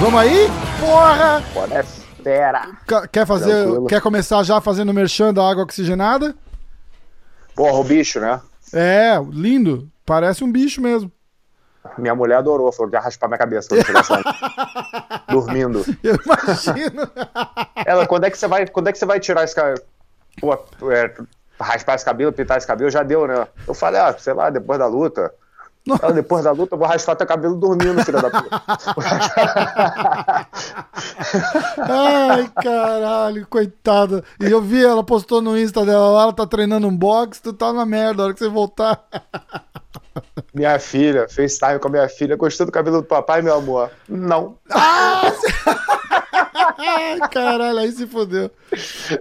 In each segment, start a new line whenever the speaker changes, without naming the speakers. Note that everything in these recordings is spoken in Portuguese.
Vamos aí? Porra!
Bora.
Ca- Quer fazer,
Tranquilo.
quer começar já fazendo merchan da água oxigenada?
Porra, o bicho, né?
É, lindo. Parece um bicho mesmo.
Minha mulher adorou, falou de raspar minha cabeça quando eu chegar essa- dormindo.
Eu imagino.
Ela, quando é que você vai, quando é que você vai tirar esse cabelo? Pô, é, raspar esse cabelo, pintar esse cabelo, já deu, né? Eu falei, ah, sei lá, depois da luta. Ela, depois da luta, eu vou raspar teu cabelo dormindo, filha da puta.
Ai, caralho, coitada. E eu vi, ela postou no Insta dela lá, ela tá treinando um boxe, tu tá na merda, a hora que você voltar.
Minha filha, FaceTime com a minha filha, gostou do cabelo do papai, meu amor? Não.
Ai, caralho, aí se fodeu.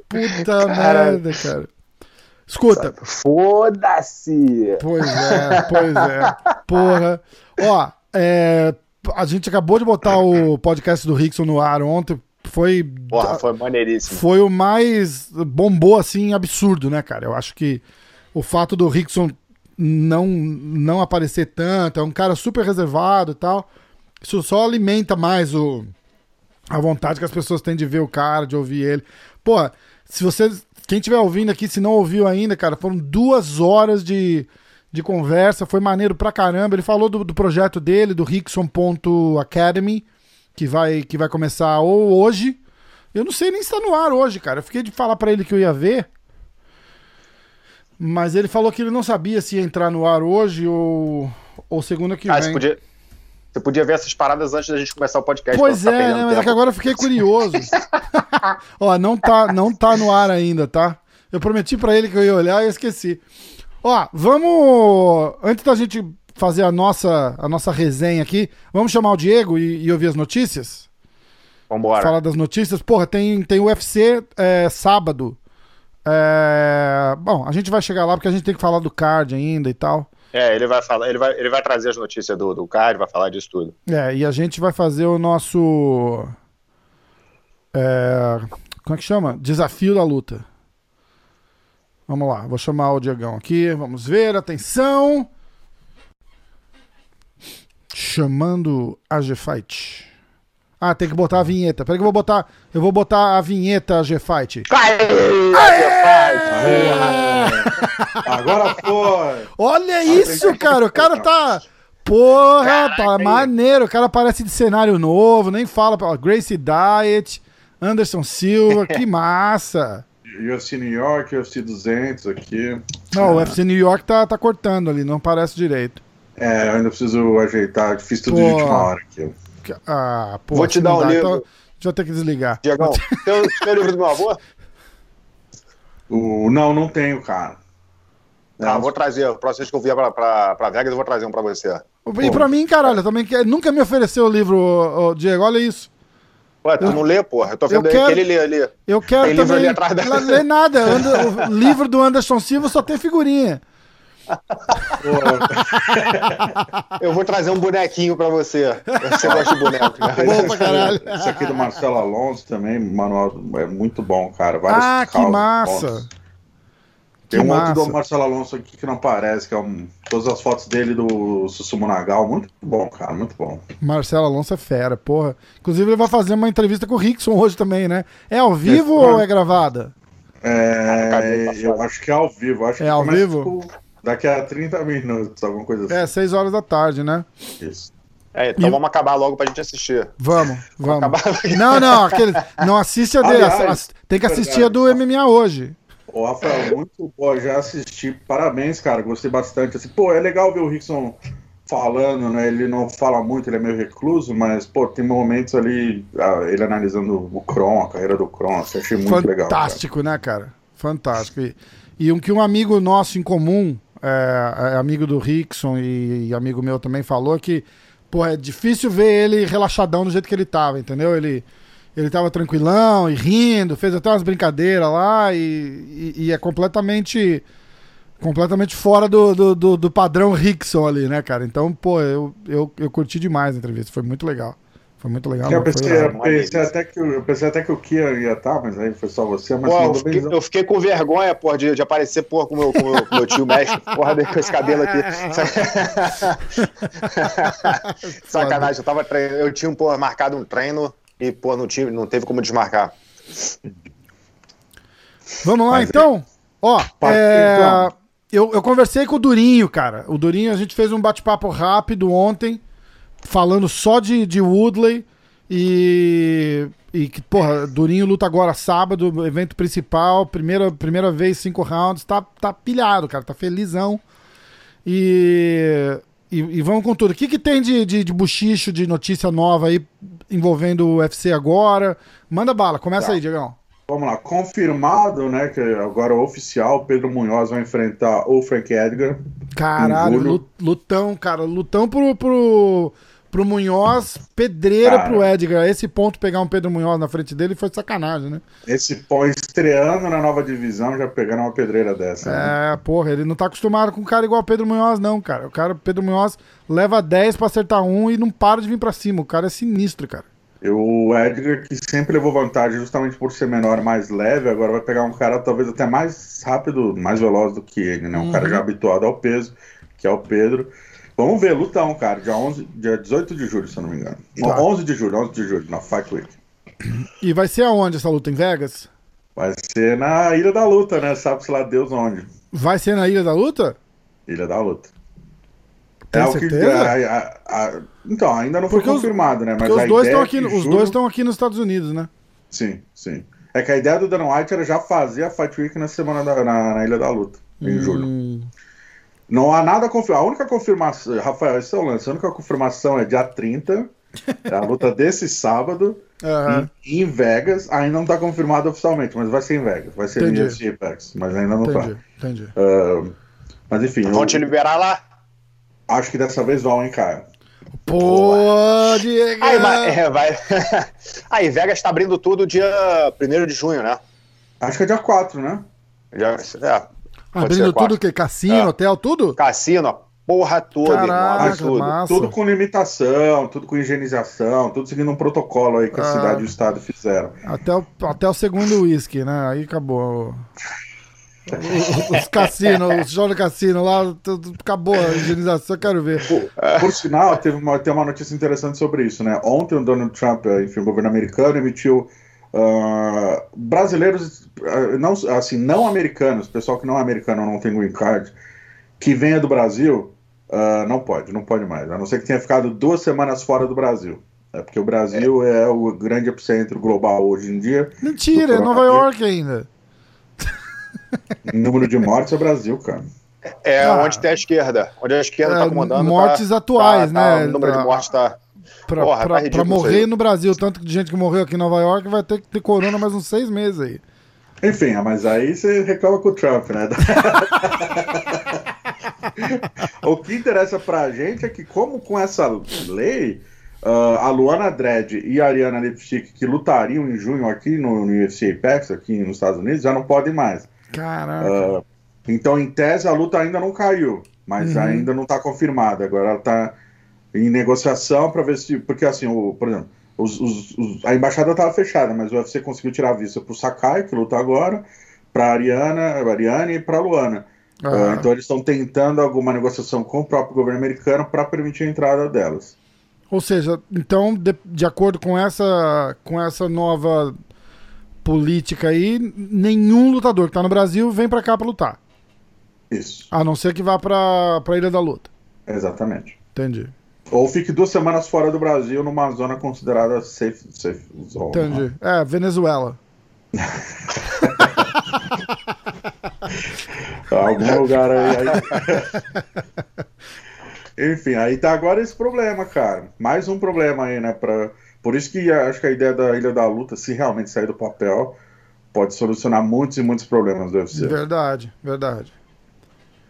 Puta
Caralho.
merda, cara. Escuta,
Foda-se!
Pois é, pois é. Porra. Ó, é, a gente acabou de botar o podcast do Rickson no ar ontem. Foi,
Porra, foi maneiríssimo.
foi o mais bombou assim, absurdo, né, cara? Eu acho que o fato do Rickson não, não aparecer tanto, é um cara super reservado e tal. Isso só alimenta mais o, a vontade que as pessoas têm de ver o cara, de ouvir ele. Pô, se você. Quem estiver ouvindo aqui, se não ouviu ainda, cara, foram duas horas de, de conversa, foi maneiro pra caramba. Ele falou do, do projeto dele, do Rickson.academy, que vai, que vai começar ou hoje. Eu não sei nem se tá no ar hoje, cara. Eu fiquei de falar pra ele que eu ia ver. Mas ele falou que ele não sabia se ia entrar no ar hoje ou, ou segunda que
Ah,
vem.
você podia, você podia ver essas paradas antes da gente começar o podcast.
Pois é, né? Mas é que agora eu fiquei curioso. Ó, não tá, não tá no ar ainda, tá? Eu prometi pra ele que eu ia olhar e eu esqueci. Ó, vamos. Antes da gente fazer a nossa, a nossa resenha aqui, vamos chamar o Diego e, e ouvir as notícias?
Vambora.
Falar das notícias. Porra, tem, tem UFC é, sábado. É, Bom, a gente vai chegar lá porque a gente tem que falar do card ainda e tal.
É, ele vai falar, ele vai, ele vai trazer as notícias do, do cara, vai falar disso tudo.
É, e a gente vai fazer o nosso. é, como é que chama? Desafio da luta. Vamos lá, vou chamar o Diegão aqui. Vamos ver, atenção. Chamando a G-Fight. Ah, tem que botar a vinheta. Peraí que eu vou botar. Eu vou botar a vinheta G-Fight.
Agora foi!
Olha isso, cara. O cara tá. Porra, tá maneiro. O cara parece de cenário novo, nem fala. ó, Gracie Diet, Anderson Silva, que massa.
UFC New York, UFC 200 aqui.
Não, o UFC New York tá, tá cortando ali, não aparece direito.
É, eu ainda preciso ajeitar, fiz tudo
Pô.
de última hora aqui.
Ah, pô,
Vou te dar
não
um
dá,
livro.
Então, a gente vai ter que desligar.
Diegão, tem, o- tem o livro do meu avô?
O, não, não tenho, cara.
Tá, vou trazer. A próxima vez que eu vier pra, pra, pra Vegas, eu vou trazer um pra você.
E pra mim, caralho, também que nunca me ofereceu o livro, ô, ô, Diego, olha isso.
Ué, tu não lê, porra? Eu tô vendo
Eu quero-
que ele lê ali.
Eu quero
Tem livro
também.
ali atrás da-
Não lê nada. Anda- o livro do Anderson Silva só tem figurinha.
Eu vou trazer um bonequinho pra você. Você gosta de boneco, né?
Caralho.
Esse aqui do Marcelo Alonso também, manual, é muito bom, cara. Vários
Ah, que massa.
bons.
Que
Tem um
massa.
outro do Marcelo Alonso aqui que não aparece, que é um, todas as fotos dele do Sussumo Nagal. Muito bom, cara, muito bom.
Marcelo Alonso é fera, porra. Inclusive, ele vai fazer uma entrevista com o Rickson hoje também, né? É ao vivo
É,
ou é gravada?
É, eu acho que é ao vivo. Acho
É
que
ao vivo?
tipo, daqui a 30 minutos, alguma coisa assim.
É, seis horas da tarde, né?
Isso.
É, então
E-
vamos acabar logo pra gente assistir.
Vamos, vamos.
acabar.
Não, não, aquele, não assiste a dele.
Aliás,
tem que assistir a do MMA hoje.
Ô, Rafael, muito bom, já assisti. Parabéns, cara, gostei bastante. Assim, pô, é legal ver o Rickson falando, né? Ele não fala muito, ele é meio recluso, mas, pô, tem momentos ali, ah, ele analisando o Kron, a carreira do Kron, assim, achei muito legal. cara.
Fantástico, né, cara? Fantástico. E, e um que um amigo nosso em comum, é, é amigo do Rickson e, e amigo meu também falou que, pô, é difícil ver ele relaxadão do jeito que ele tava, entendeu? Ele, ele tava tranquilão e rindo, fez até umas brincadeiras lá e, e- e é completamente completamente fora do, do, do- do padrão Rickson ali, né, cara? Então, pô, eu, eu, eu curti demais a entrevista, foi muito legal. Foi muito legal.
Eu
mas
pensei,
foi-
eu pensei até que, eu pensei até que o Kia ia estar, mas aí foi só você. Mas
Pô, eu fiquei, eu fiquei com vergonha, porra, de, de aparecer, porra, com o meu, o meu, meu tio mestre, porra, com esse cabelo aqui. Sacanagem, eu tava eu tinha, porra, marcado um treino e, pô, não, tive, não teve como desmarcar.
Vamos lá,
Mas
então? Ó,
Parte-
é,
então.
eu, eu conversei com o Durinho, cara. O Durinho, a gente fez um bate-papo rápido ontem, falando só de, de Woodley. E, e que, porra, Durinho luta agora sábado, evento principal, primeira, primeira vez, cinco rounds. Tá, tá pilhado, cara, tá felizão. E, e, e vamos com tudo. O que, que tem de, de, de buchicho, de notícia nova aí envolvendo o UFC agora? Manda bala, começa
Tá.
aí, Diegão.
Vamos lá, confirmado, né? Que agora o oficial, Pedro Munhoz vai enfrentar o Frank Edgar.
Caralho, lutão, cara. Lutão pro, pro, pro Munhoz, pedreira
Cara.
pro Edgar. Esse ponto, pegar um Pedro Munhoz na frente dele foi sacanagem, né?
Esse pó estreando na nova divisão, já pegando uma pedreira dessa. né?
É, porra, ele não tá acostumado com um cara igual Pedro Munhoz, não, cara. O cara, Pedro Munhoz, leva 10 pra acertar um e não para de vir pra cima. O cara é sinistro, cara.
E o Edgar, que sempre levou vantagem justamente por ser menor, mais leve, agora vai pegar um cara talvez até mais rápido, mais veloz do que ele, né? Um cara já habituado ao peso, que é o Pedro. Vamos ver, lutão, cara, dia, 11, dia 18 de julho, se eu não me engano.
Tá.
11 de julho, 11 de julho, na Fight Week.
E vai ser aonde essa luta? Em Vegas?
Vai ser na Ilha da Luta, né? Sabe-se lá Deus onde.
Vai ser na Ilha da Luta?
Ilha da Luta.
Tem
é o que.
certeza?
a- a- a- então, ainda não foi
Porque os-
confirmado, né? Mas
os dois estão
é
aqui, os
julho-
dois estão aqui nos Estados Unidos, né?
Sim, sim. É que a ideia do Dana White era já fazer a Fight Week na semana da, na, na Ilha da Luta, em julho. Não há nada confirmado. A única confirmação, Rafael, esse é o lance. A única confirmação é dia 30, é a luta desse sábado,
aham.
em, em Vegas. Ainda não está confirmado oficialmente, mas vai ser em Vegas. Vai ser
Entendi.
no UFC Apex, mas ainda não
Entendi,
tá.
entendi.
Ah, mas enfim,
Vão
eu
te liberar lá?
acho que dessa vez vão, hein, cara.
Pô, Diego!
Aí, vai, é, vai. Aí, Vegas tá abrindo tudo dia 1 de junho, né?
Acho que é dia 4, né?
Já, é,
Abrindo tudo quê? Cassino,
É.
hotel, tudo?
Cassino, a porra toda, irmão,
Caraca,
abre tudo.
massa.
Tudo com limitação, tudo com higienização, tudo seguindo um protocolo aí que a
Ah.
cidade e o estado fizeram.
Até o, até o segundo uísque, né? Aí acabou. Os, os cassinos, os jogos de cassino lá, tudo, acabou a higienização, eu quero ver.
Por, por sinal, teve uma, tem uma notícia interessante sobre isso, né? Ontem o Donald Trump, enfim, o governo americano, emitiu ah, brasileiros, ah, não, assim, não americanos, pessoal que não é americano não tem green card, que venha do Brasil, ah, não pode, não pode mais. A não ser que tenha ficado duas semanas fora do Brasil. É porque o Brasil é, o grande epicentro global hoje em dia.
Mentira, é Nova. York ainda.
Número de mortes é Brasil, cara.
É
Ah.
onde tem a esquerda. Onde a esquerda
É,
tá comandando.
mortes
tá-
atuais,
tá- tá-
né?
O número
Tá-
de mortes tá.
Pra,
Porra, tá
pra-
ridículo
pra morrer no Brasil, tanto de gente que morreu aqui em Nova York, vai ter que ter corona mais uns seis meses aí.
Enfim, mas aí você reclama com o Trump, né? o que interessa pra gente é que, como com essa lei, ah, a Luana Dredd e a Ariana Lipstick, que lutariam em junho aqui no, no UFC Apex, aqui nos Estados Unidos, já não podem mais.
Caraca.
Ah, então, em tese, a luta ainda não caiu, mas
Uhum.
ainda não está confirmada. Agora ela está em negociação para ver se. Porque, assim, o, por exemplo, os- os- os- a embaixada estava fechada, mas o UFC conseguiu tirar a vista para o Sakai, que luta agora, para a Ariana, a Ariane e para a Luana.
Ah,
Ah, então, eles estão tentando alguma negociação com o próprio governo americano para permitir a entrada delas.
Ou seja, então, de, de acordo com essa, com essa nova política aí, nenhum lutador que tá no Brasil vem pra cá pra lutar.
Isso,
A não ser que vá pra, pra Ilha da Luta.
exatamente.
Entendi.
Ou fique duas semanas fora do Brasil, numa zona considerada safe, safe zone.
Entendi. É, Venezuela.
Algum lugar aí. aí. Enfim, aí tá agora esse problema, cara. Mais um problema aí, né? Pra... Por isso que acho que a ideia da Ilha da Luta, se realmente sair do papel, pode solucionar muitos e muitos problemas do UFC.
Verdade, verdade.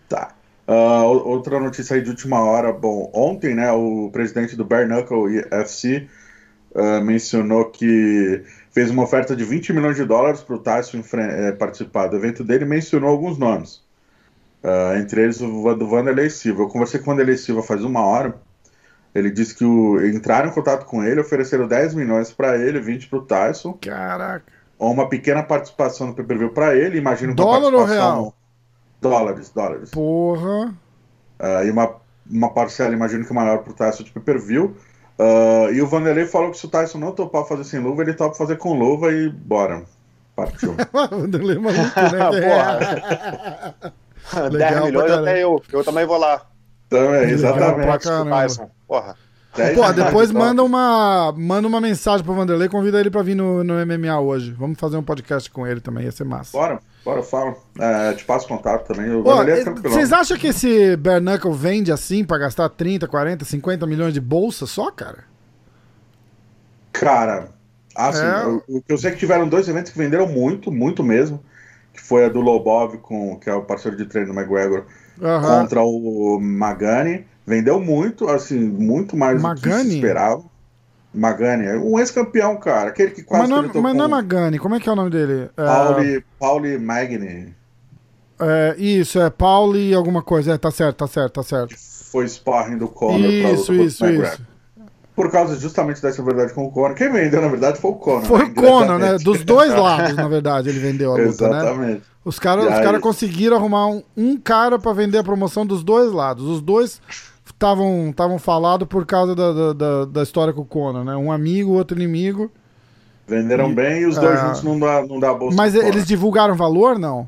Tá. O- outra notícia aí de última hora. Bom, ontem, né, o presidente do Bare Knuckle FC ah, mencionou que fez uma oferta de 20 milhões de dólares para o Tyson eh, participar do evento dele e mencionou alguns nomes. Ah, entre eles o do Vanderlei Silva. Eu conversei com o Vanderlei Silva faz uma hora. Ele disse que o, entraram em contato com ele, ofereceram 10 milhões para ele, 20 pro Tyson.
Caraca.
Ou uma pequena participação no pay-per-view para ele, imagino que
Dólar ou real?
Dólares, dólares.
Porra.
Uh, e uma, uma parcela, imagino que maior pro Tyson de pay-per-view. Uh, e o Vanderlei falou que se o Tyson não topar fazer sem luva, ele topa fazer com luva e bora. Partiu.
Vanderlei é maluco, né?
Porra. 10 milhões até eu. Eu também vou lá.
Também, exatamente.
Tyson. Porra.
Pô, depois manda uma, manda uma mensagem pro Vanderlei, convida ele pra vir no, no MMA hoje. Vamos fazer um podcast com ele também, ia ser massa.
Bora, bora, fala. É, te passo contato também. O Pô,
é Vocês acham que esse Bare Knuckle vende assim pra gastar 30, 40, 50 milhões de bolsa só, cara?
Cara, assim, é... eu, eu sei que tiveram dois eventos que venderam muito, muito mesmo. Que foi a do Lobov, com, que é o parceiro de treino do McGregor, uhum. contra o Magani. Vendeu muito, assim, muito mais
Magani? do que se
esperava. Magani, um ex-campeão, cara. Aquele que quase
mas não, é- mas não é Magani, como é que é o nome dele?
É, Pauli, Pauli Magni.
É, isso, é Pauli alguma coisa. É, tá certo, tá certo, tá certo.
Foi sparring do Conor
Isso, isso, isso.
Por causa justamente dessa verdade com o Conor. Quem vendeu, na verdade, foi o Conor.
Foi né? o Conor, né? Dos dois lados, na verdade, ele vendeu a luta,
Exatamente.
Né? Os caras cara conseguiram arrumar um, um cara para vender a promoção dos dois lados. Os dois estavam estavam falados por causa da, da, da, história com o Conan, né? Um amigo, outro inimigo.
Venderam e, bem e os dois uh, juntos não dá, não dá bolsa.
Mas eles divulgaram valor, não?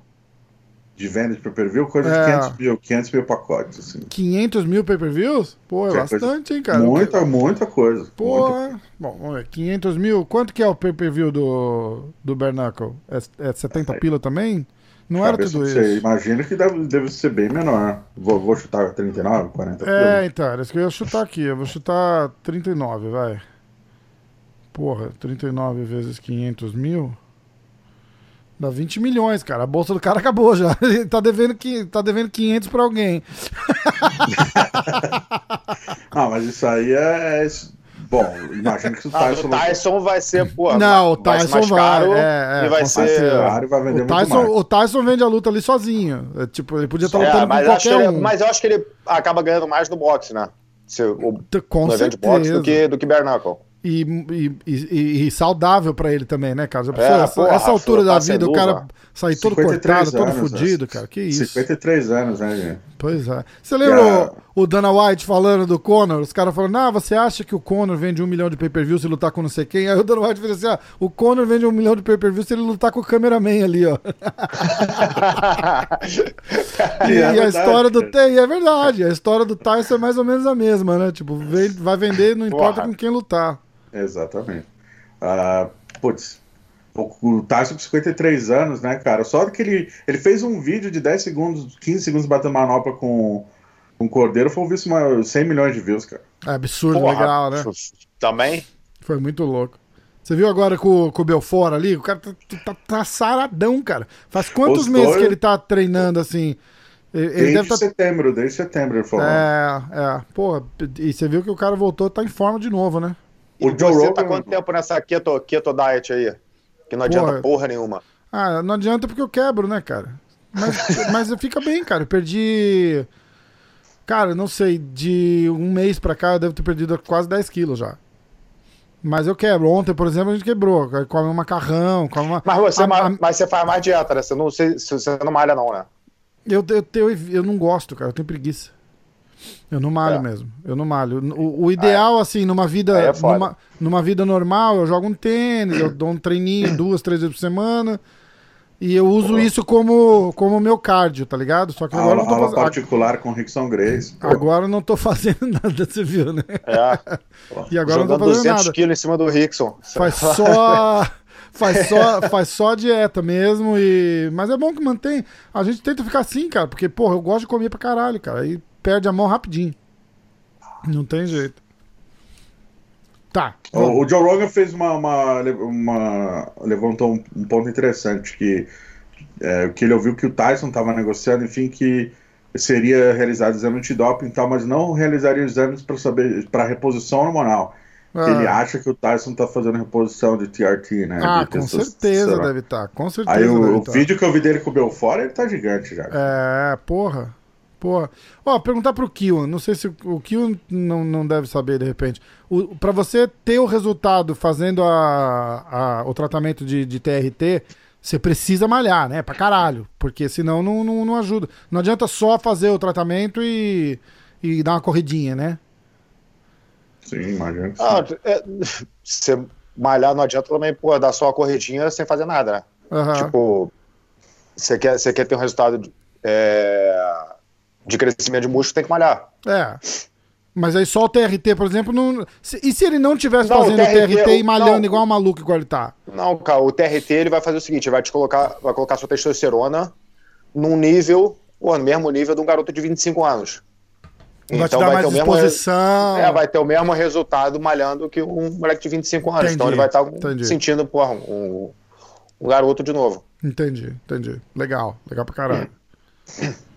De venda de pay-per-view? Coisa é. de 500 mil, 500 mil pacotes, assim.
500 mil pay-per-views? Pô, é, bastante, coisa... hein, cara?
Muita, muita coisa.
Pô,
muita...
bom, vamos ver. 500 mil, quanto que é o pay-per-view do, do Bernacle? É, é 70 pila também? Não era tudo isso.
Imagina que deve, deve ser bem menor. Vou, vou chutar 39, 40
É, então, era isso que eu ia chutar aqui. Eu vou chutar 39, vai. Porra, 39 vezes 500 mil. Dá 20 milhões, cara. A bolsa do cara acabou já. Ele tá devendo, que, tá devendo 500 pra alguém.
ah, mas isso aí é, é Bom, imagino que o Tyson.
Ah, o Tyson vai ser, pô.
Não, o Tyson vai.
vai caro,
é,
é, e vai ser.
Caro, vai vender
o, Tyson, o Tyson vende a luta ali sozinho. É, tipo, ele podia estar tá lutando
é,
com qualquer
ele,
um.
Mas eu acho que ele acaba ganhando mais no boxe, né? Se, o,
com
no
certeza.
boxe do que, do que bare knuckle.
E, e, e, e, saudável pra ele também, né, cara? É, essa, porra, essa altura da vida, o cara sair todo cortado, todo fudido, cara. Que isso?
53 anos, né, gente?
Pois é. Você lembra o, o, Dana White falando do Conor? Os caras falando, ah, você acha que o Conor vende um milhão de pay-per-view se lutar com não sei quem? Aí o Dana White falou assim, ah, o Conor vende um milhão de pay-per-view se ele lutar com o cameraman ali, ó. e, é a história do... Tem, é verdade, a história do Tyson é mais ou menos a mesma, né? Tipo, vai vender, não importa Porra. com quem lutar.
Exatamente. Uh, putz, o Tyson com 53 anos, né, cara? Só que ele, ele fez um vídeo de 10 segundos, 15 segundos batendo manopla com, o Cordeiro, foi visto uma 100 milhões de views, cara.
É absurdo, Porra, legal, né?
Também?
Foi muito louco. Você viu agora com, com o Belfort ali? O cara tá, tá, tá saradão, cara. Faz quantos Os meses dois... que ele tá treinando assim?
Ele desde deve tá... setembro, desde setembro ele falou.
É, é. Pô, e você viu que o cara voltou, tá em forma de novo, né?
O e Joe você Rogan... tá quanto tempo nessa keto, keto diet aí? Que não adianta porra, porra nenhuma.
Ah, não adianta porque eu quebro, né, cara? Mas, mas fica bem, cara. Eu perdi. Cara, não sei, de um mês pra cá eu devo ter perdido quase 10 quilos já. Mas eu quebro. Ontem, por exemplo, a gente quebrou. Come um macarrão, come uma.
Mas você, a, a... mas você faz mais dieta, né? Você não, você, você não malha, não, né?
Eu, eu, eu, eu não gosto, cara. Eu tenho preguiça. Eu não malho é. mesmo. Eu não malho. O, o ideal, é. assim, numa vida, é numa, numa vida normal, eu jogo um tênis, eu dou um treininho duas, três vezes por semana. E eu uso isso como, como meu cardio, tá ligado? Só que agora
aula, não tô fazendo. particular com Rickson Grace.
Pô. Agora não tô fazendo nada, você viu, né?
É.
e agora Jogando não tô fazendo 200
nada. quilos em cima do Rickson.
Faz só. faz só, faz só dieta mesmo e mas é bom que mantém. A gente tenta ficar assim, cara, porque porra, eu gosto de comer pra caralho, cara. Aí perde a mão rapidinho. Não tem jeito. Tá.
O, o Joe Rogan fez uma, uma, uma levantou um, um, ponto interessante que é, que ele ouviu que o Tyson estava negociando, enfim, que seria realizado exame de doping e tal, mas não realizaria exames para saber para reposição hormonal. Ah. Ele acha que o Tyson tá fazendo reposição de TRT, né?
Ah,
de
com certeza deve estar, tá, com certeza.
Aí o,
o
tá. vídeo que eu vi dele com o Belfort, ele tá gigante já.
É, porra. Pô, ó, perguntar pro Kiwan, não sei se o Kiwan não, não deve saber de repente. O, pra você ter o resultado fazendo a, a, o tratamento de, de TRT, você precisa malhar, né? Pra caralho. Porque senão não, não, não ajuda. Não adianta só fazer o tratamento e, e dar uma corridinha, né?
Sim, imagina.
Ah, é, você malhar não adianta também, pô, dar só a corridinha sem fazer nada, né?
Aham.
Tipo, você quer, você quer ter um resultado de, é, de crescimento de músculo, tem que malhar.
É. Mas aí só o TRT, por exemplo, não. e se ele não tivesse
Não,
fazendo o TRT,
TRT
e malhando
não.
igual um maluco igual ele tá?
Não, cara, o TRT ele vai fazer o seguinte, ele vai te colocar, vai colocar sua testosterona num nível, pô, no mesmo nível de um garoto de 25 anos.
Vai te dar mais
ter o mesmo. É, vai ter o mesmo resultado malhando que um moleque de 25 anos.
Entendi,
então ele vai estar
entendi.
sentindo, porra, um, um garoto de novo.
Entendi, entendi. Legal, legal pra caralho.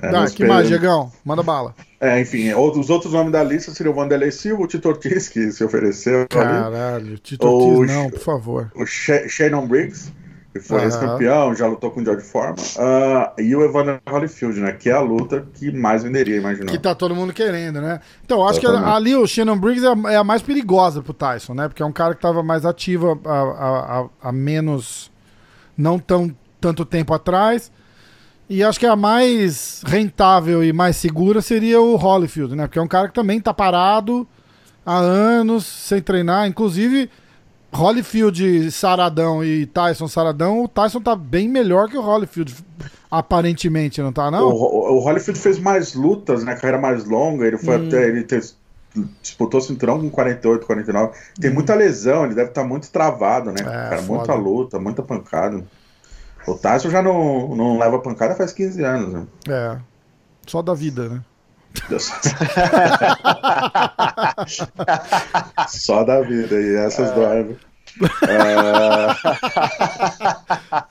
Tá, que mais. Diegão? Manda bala.
É, enfim, os outros nomes da lista seriam o Vanderlei Silva, o Tito Ortiz, que se ofereceu
Caralho, Tito
Ou
Ortiz, não, por favor.
o Sha- Shannon Briggs, que foi
Aham.
ex-campeão, já lutou com o George Foreman, ah, e o Evander Holyfield, né, que é a luta que mais venderia, imagina.
Que tá todo mundo querendo, né? Então, acho que ali o Shannon Briggs é a, é a mais perigosa pro Tyson, né? Porque é um cara que tava mais ativo há menos. não tão tanto tempo atrás. E acho que a mais rentável e mais segura seria o Holyfield, né? Porque é um cara que também tá parado há anos, sem treinar. Inclusive, Holyfield saradão e Tyson saradão, o Tyson tá bem melhor que o Holyfield, aparentemente, não tá, não?
O, o, o Holyfield fez mais lutas, né, carreira mais longa, ele
Hum.
foi até, ele ter- disputou cinturão com 48, 49, tem muita lesão, ele deve estar muito travado, né, cara,
Hum. É, foda.
muita luta, muita pancada. O Tyson já não, não leva pancada faz 15 anos, né.
É. Só da vida, né?
Só da vida, e essas doem. viu? Ah,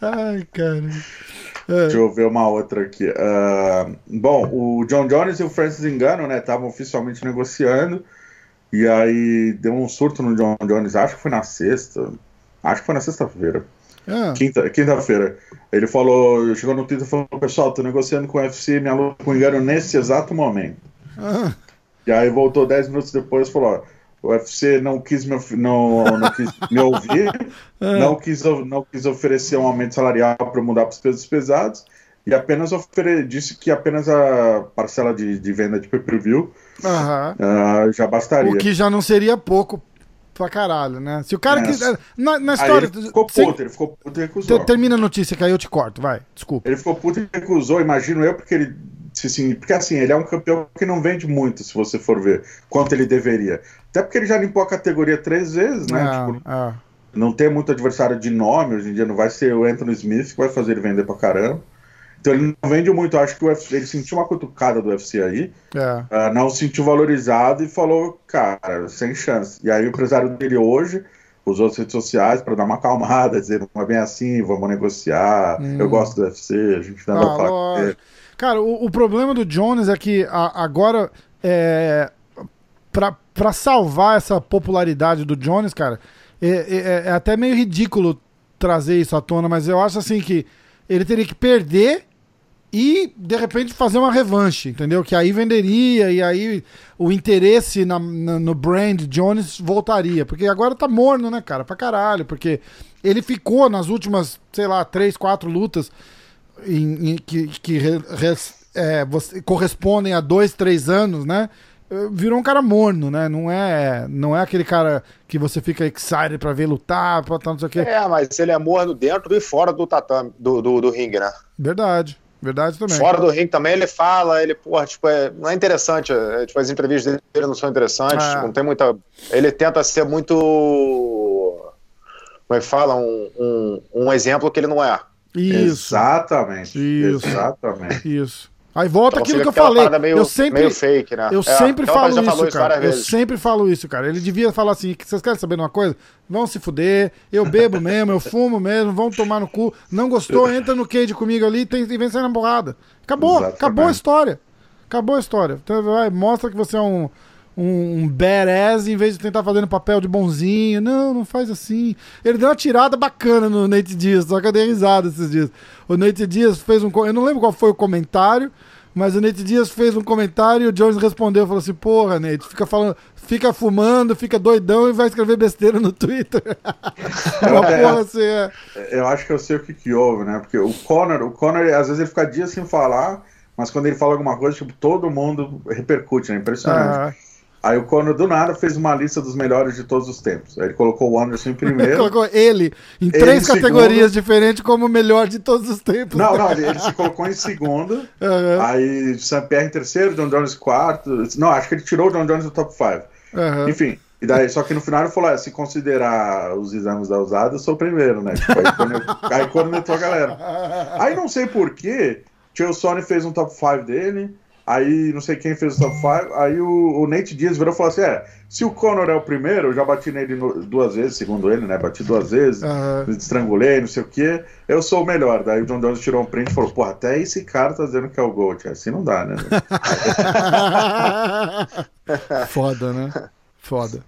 Ai, cara.
Deixa eu ver uma outra aqui. Ah, bom, o John Jones e o Francis Engano, né, estavam oficialmente negociando. E aí deu um surto no John Jones, acho que foi na sexta. Acho que foi na sexta-feira.
Ah,
Quinta, quinta-feira. Ele falou, chegou no Twitter e falou, pessoal, tô negociando com o UFC minha luta com o Engano nesse exato momento.
ah,
E aí voltou 10 minutos depois e falou, o UFC não quis me, não, não quis me ouvir, não, quis, não quis oferecer um aumento salarial para mudar para os pesos pesados, e apenas ofere, disse que apenas a parcela de, de venda de pay-per-view ah, já bastaria.
O que já não seria pouco pra caralho, né? Se o cara
É.
que. Na, na
Aí
história.
ele ficou
sem-
puto, ele ficou puto e recusou.
te- termina a notícia que aí eu te corto, vai. Desculpa.
Ele ficou puto e recusou, imagino eu, porque ele. se, Assim, porque assim, ele é um campeão que não vende muito, se você for ver, quanto ele deveria. Até porque ele já limpou a categoria três vezes, né?
Ah,
Tipo,
ah.
não tem muito adversário de nome hoje em dia, não vai ser o Anthony Smith que vai fazer ele vender pra caramba. Então ele não vende muito, eu acho que o UFC, ele sentiu uma cutucada do UFC aí,
É.
ah, não se sentiu valorizado e falou, cara, sem chance. E aí o empresário dele hoje usou as redes sociais para dar uma acalmada, dizer, não é bem assim, vamos negociar,
Hum.
eu gosto do UFC, a gente não
Ah,
vai falar.
Cara, o, o problema do Jones é que a- agora, é, pra, pra salvar essa popularidade do Jones, cara, é, é- é até meio ridículo trazer isso à tona, mas eu acho assim que ele teria que perder e, de repente, fazer uma revanche, entendeu? Que aí venderia e aí o interesse na- na- no brand Jones voltaria. Porque agora tá morno, né, cara? Pra caralho. Porque ele ficou nas últimas, sei lá, três, quatro lutas em- em- que, que re- res- é, você- correspondem a dois, três anos, né? Virou um cara morno, né? Não é, não é aquele cara que você fica excited pra ver lutar, pra tal, não sei o quê.
É, mas ele é morno dentro e fora do tatame, do, do, do ringue, né?
Verdade, verdade também.
Fora do ringue também ele fala, ele, porra, tipo, é, não é interessante. é, tipo, as entrevistas dele não são interessantes,
Ah.
tipo, não tem muita. Ele tenta ser muito. Como é que fala? Um, um, um exemplo que ele não é.
Isso,
Exatamente.
Isso.
Exatamente.
isso. Aí volta
Então
aquilo que eu falei.
Meio,
eu sempre,
meio fake, né?
eu
É,
sempre falo isso, cara. Eu sempre falo isso, cara. Ele devia falar assim: vocês querem saber de uma coisa? Vão se fuder, eu bebo mesmo, eu fumo mesmo, vão tomar no cu. Não gostou, entra no cage comigo ali tem, e vem sair na porrada. Acabou,
Exatamente.
acabou a história. Acabou a história. Então, vai, mostra que você é um, um, um badass em vez de tentar fazer no papel de bonzinho. Não, não faz assim. Ele deu uma tirada bacana no Nate Diaz, só que eu dei risada esses dias. O Nate Diaz fez um. Eu não lembro qual foi o comentário, Mas o Nate Dias fez um comentário e o Jones respondeu, falou assim, porra, Nate, fica falando, fica fumando, fica doidão e vai escrever besteira no Twitter. Uma porra assim, é.
Eu acho que eu sei o que que houve, né? Porque o Conor, o Conor, às vezes ele fica dias sem falar, mas quando ele fala alguma coisa, tipo, todo mundo repercute, né? Impressionante.
Ah,
Aí o Conor do nada fez uma lista dos melhores de todos os tempos. Aí ele colocou o Anderson em primeiro.
colocou ele em três
em
categorias diferentes como o melhor de todos os tempos.
Não, não, ele, ele se colocou em segundo.
Aham,
Aí Sam Pierre em terceiro, John Jones quarto. Não, acho que ele tirou o John Jones do top 5.
aham.
Enfim, e daí, só que no final ele falou: é, se considerar os exames da usada, eu sou o primeiro, né? Tipo, aí cornetou a galera. Aí não sei porquê, Tio Sony fez um top 5 dele, aí não sei quem fez o top 5, aí o, o Nate Diaz virou e falou assim: é, se o Conor é o primeiro, eu já bati nele no- duas vezes, segundo ele, né? Bati duas vezes,
Aham.
estrangulei, não sei o quê, eu sou o melhor. Daí o John Jones tirou um print e falou: pô, até esse cara tá dizendo que é o Gold. Assim não dá, né?
Foda, né? Foda.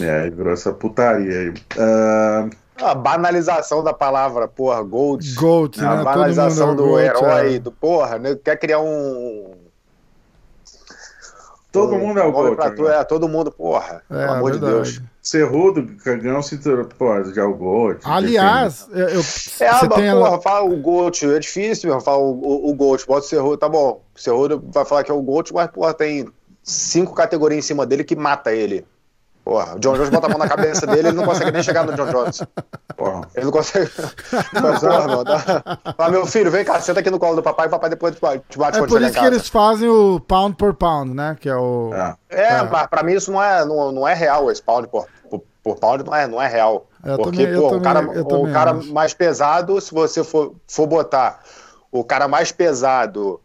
É, aí virou essa putaria aí. Ah,
A banalização da palavra, porra, Gold.
Gold, né?
a
Todo
banalização
é
do
Gold,
herói,
é.
do porra, né? Quer criar um.
Todo mundo é o Gold.
pra
né?
tu, é, todo mundo, porra.
É,
pelo amor de
verdade.
Deus.
Cerrudo, ganhou um cinturão, pô, já o Gold.
Aliás, eu, eu-
É, porra, fala o Gold, é difícil mesmo falar o, o, o Gold, bota o Cerrudo, tá bom. O Cerrudo vai falar que é o Gold, mas, porra, tem cinco categorias em cima dele que mata ele. Porra, o John Jones bota a mão na cabeça dele, ele não consegue nem chegar no John Jones.
Porra.
Ele não consegue. Mas, porra, meu, dá... Fala, meu filho, vem cá, senta aqui no colo do papai, o papai depois te bate
É por isso que eles fazem o pound por pound, né? Que é o.
É.
É,
É.
mas pra mim isso não é, não, não é real, esse pound por, por, por pound não é, não é real.
Eu
Porque,
também-
pô, o cara, o cara
acho.
mais pesado, se você for, for botar o cara mais pesado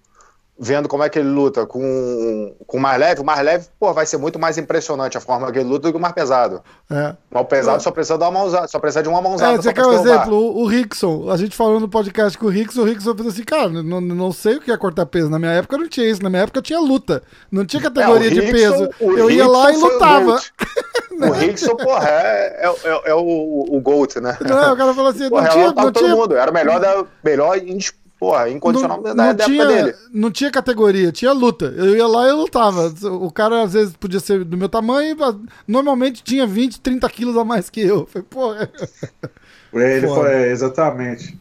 vendo como é que ele luta com com o mais leve, o mais leve, pô, vai ser muito mais impressionante a forma que ele luta do que o mais pesado.
É.
Mas o pesado só precisa dar uma mãozada, só precisa de uma mãozada.
É, você quer um exemplo? O, o Rickson, a gente falando no podcast com o Rickson, o Rickson fez assim, cara, não, não sei o que é cortar peso. Na minha época não tinha isso, na minha época tinha luta. Não tinha categoria
É,
de peso. Eu ia lá e lutava.
Gold. O Rickson, porra, é, é, é, é o, o GOAT, né?
Não, o cara falou assim,
Porra,
não
ela
tinha, não
todo
tinha,
mundo. Era o melhor, da, melhor porra, incondicional da,
não,
da
tinha,
época dele.
não tinha categoria, tinha luta. Eu ia lá e eu lutava. O cara às vezes podia ser do meu tamanho, mas normalmente tinha 20, 30 quilos a mais que eu. Falei, pô,
Ele
Foda.
foi, é, exatamente.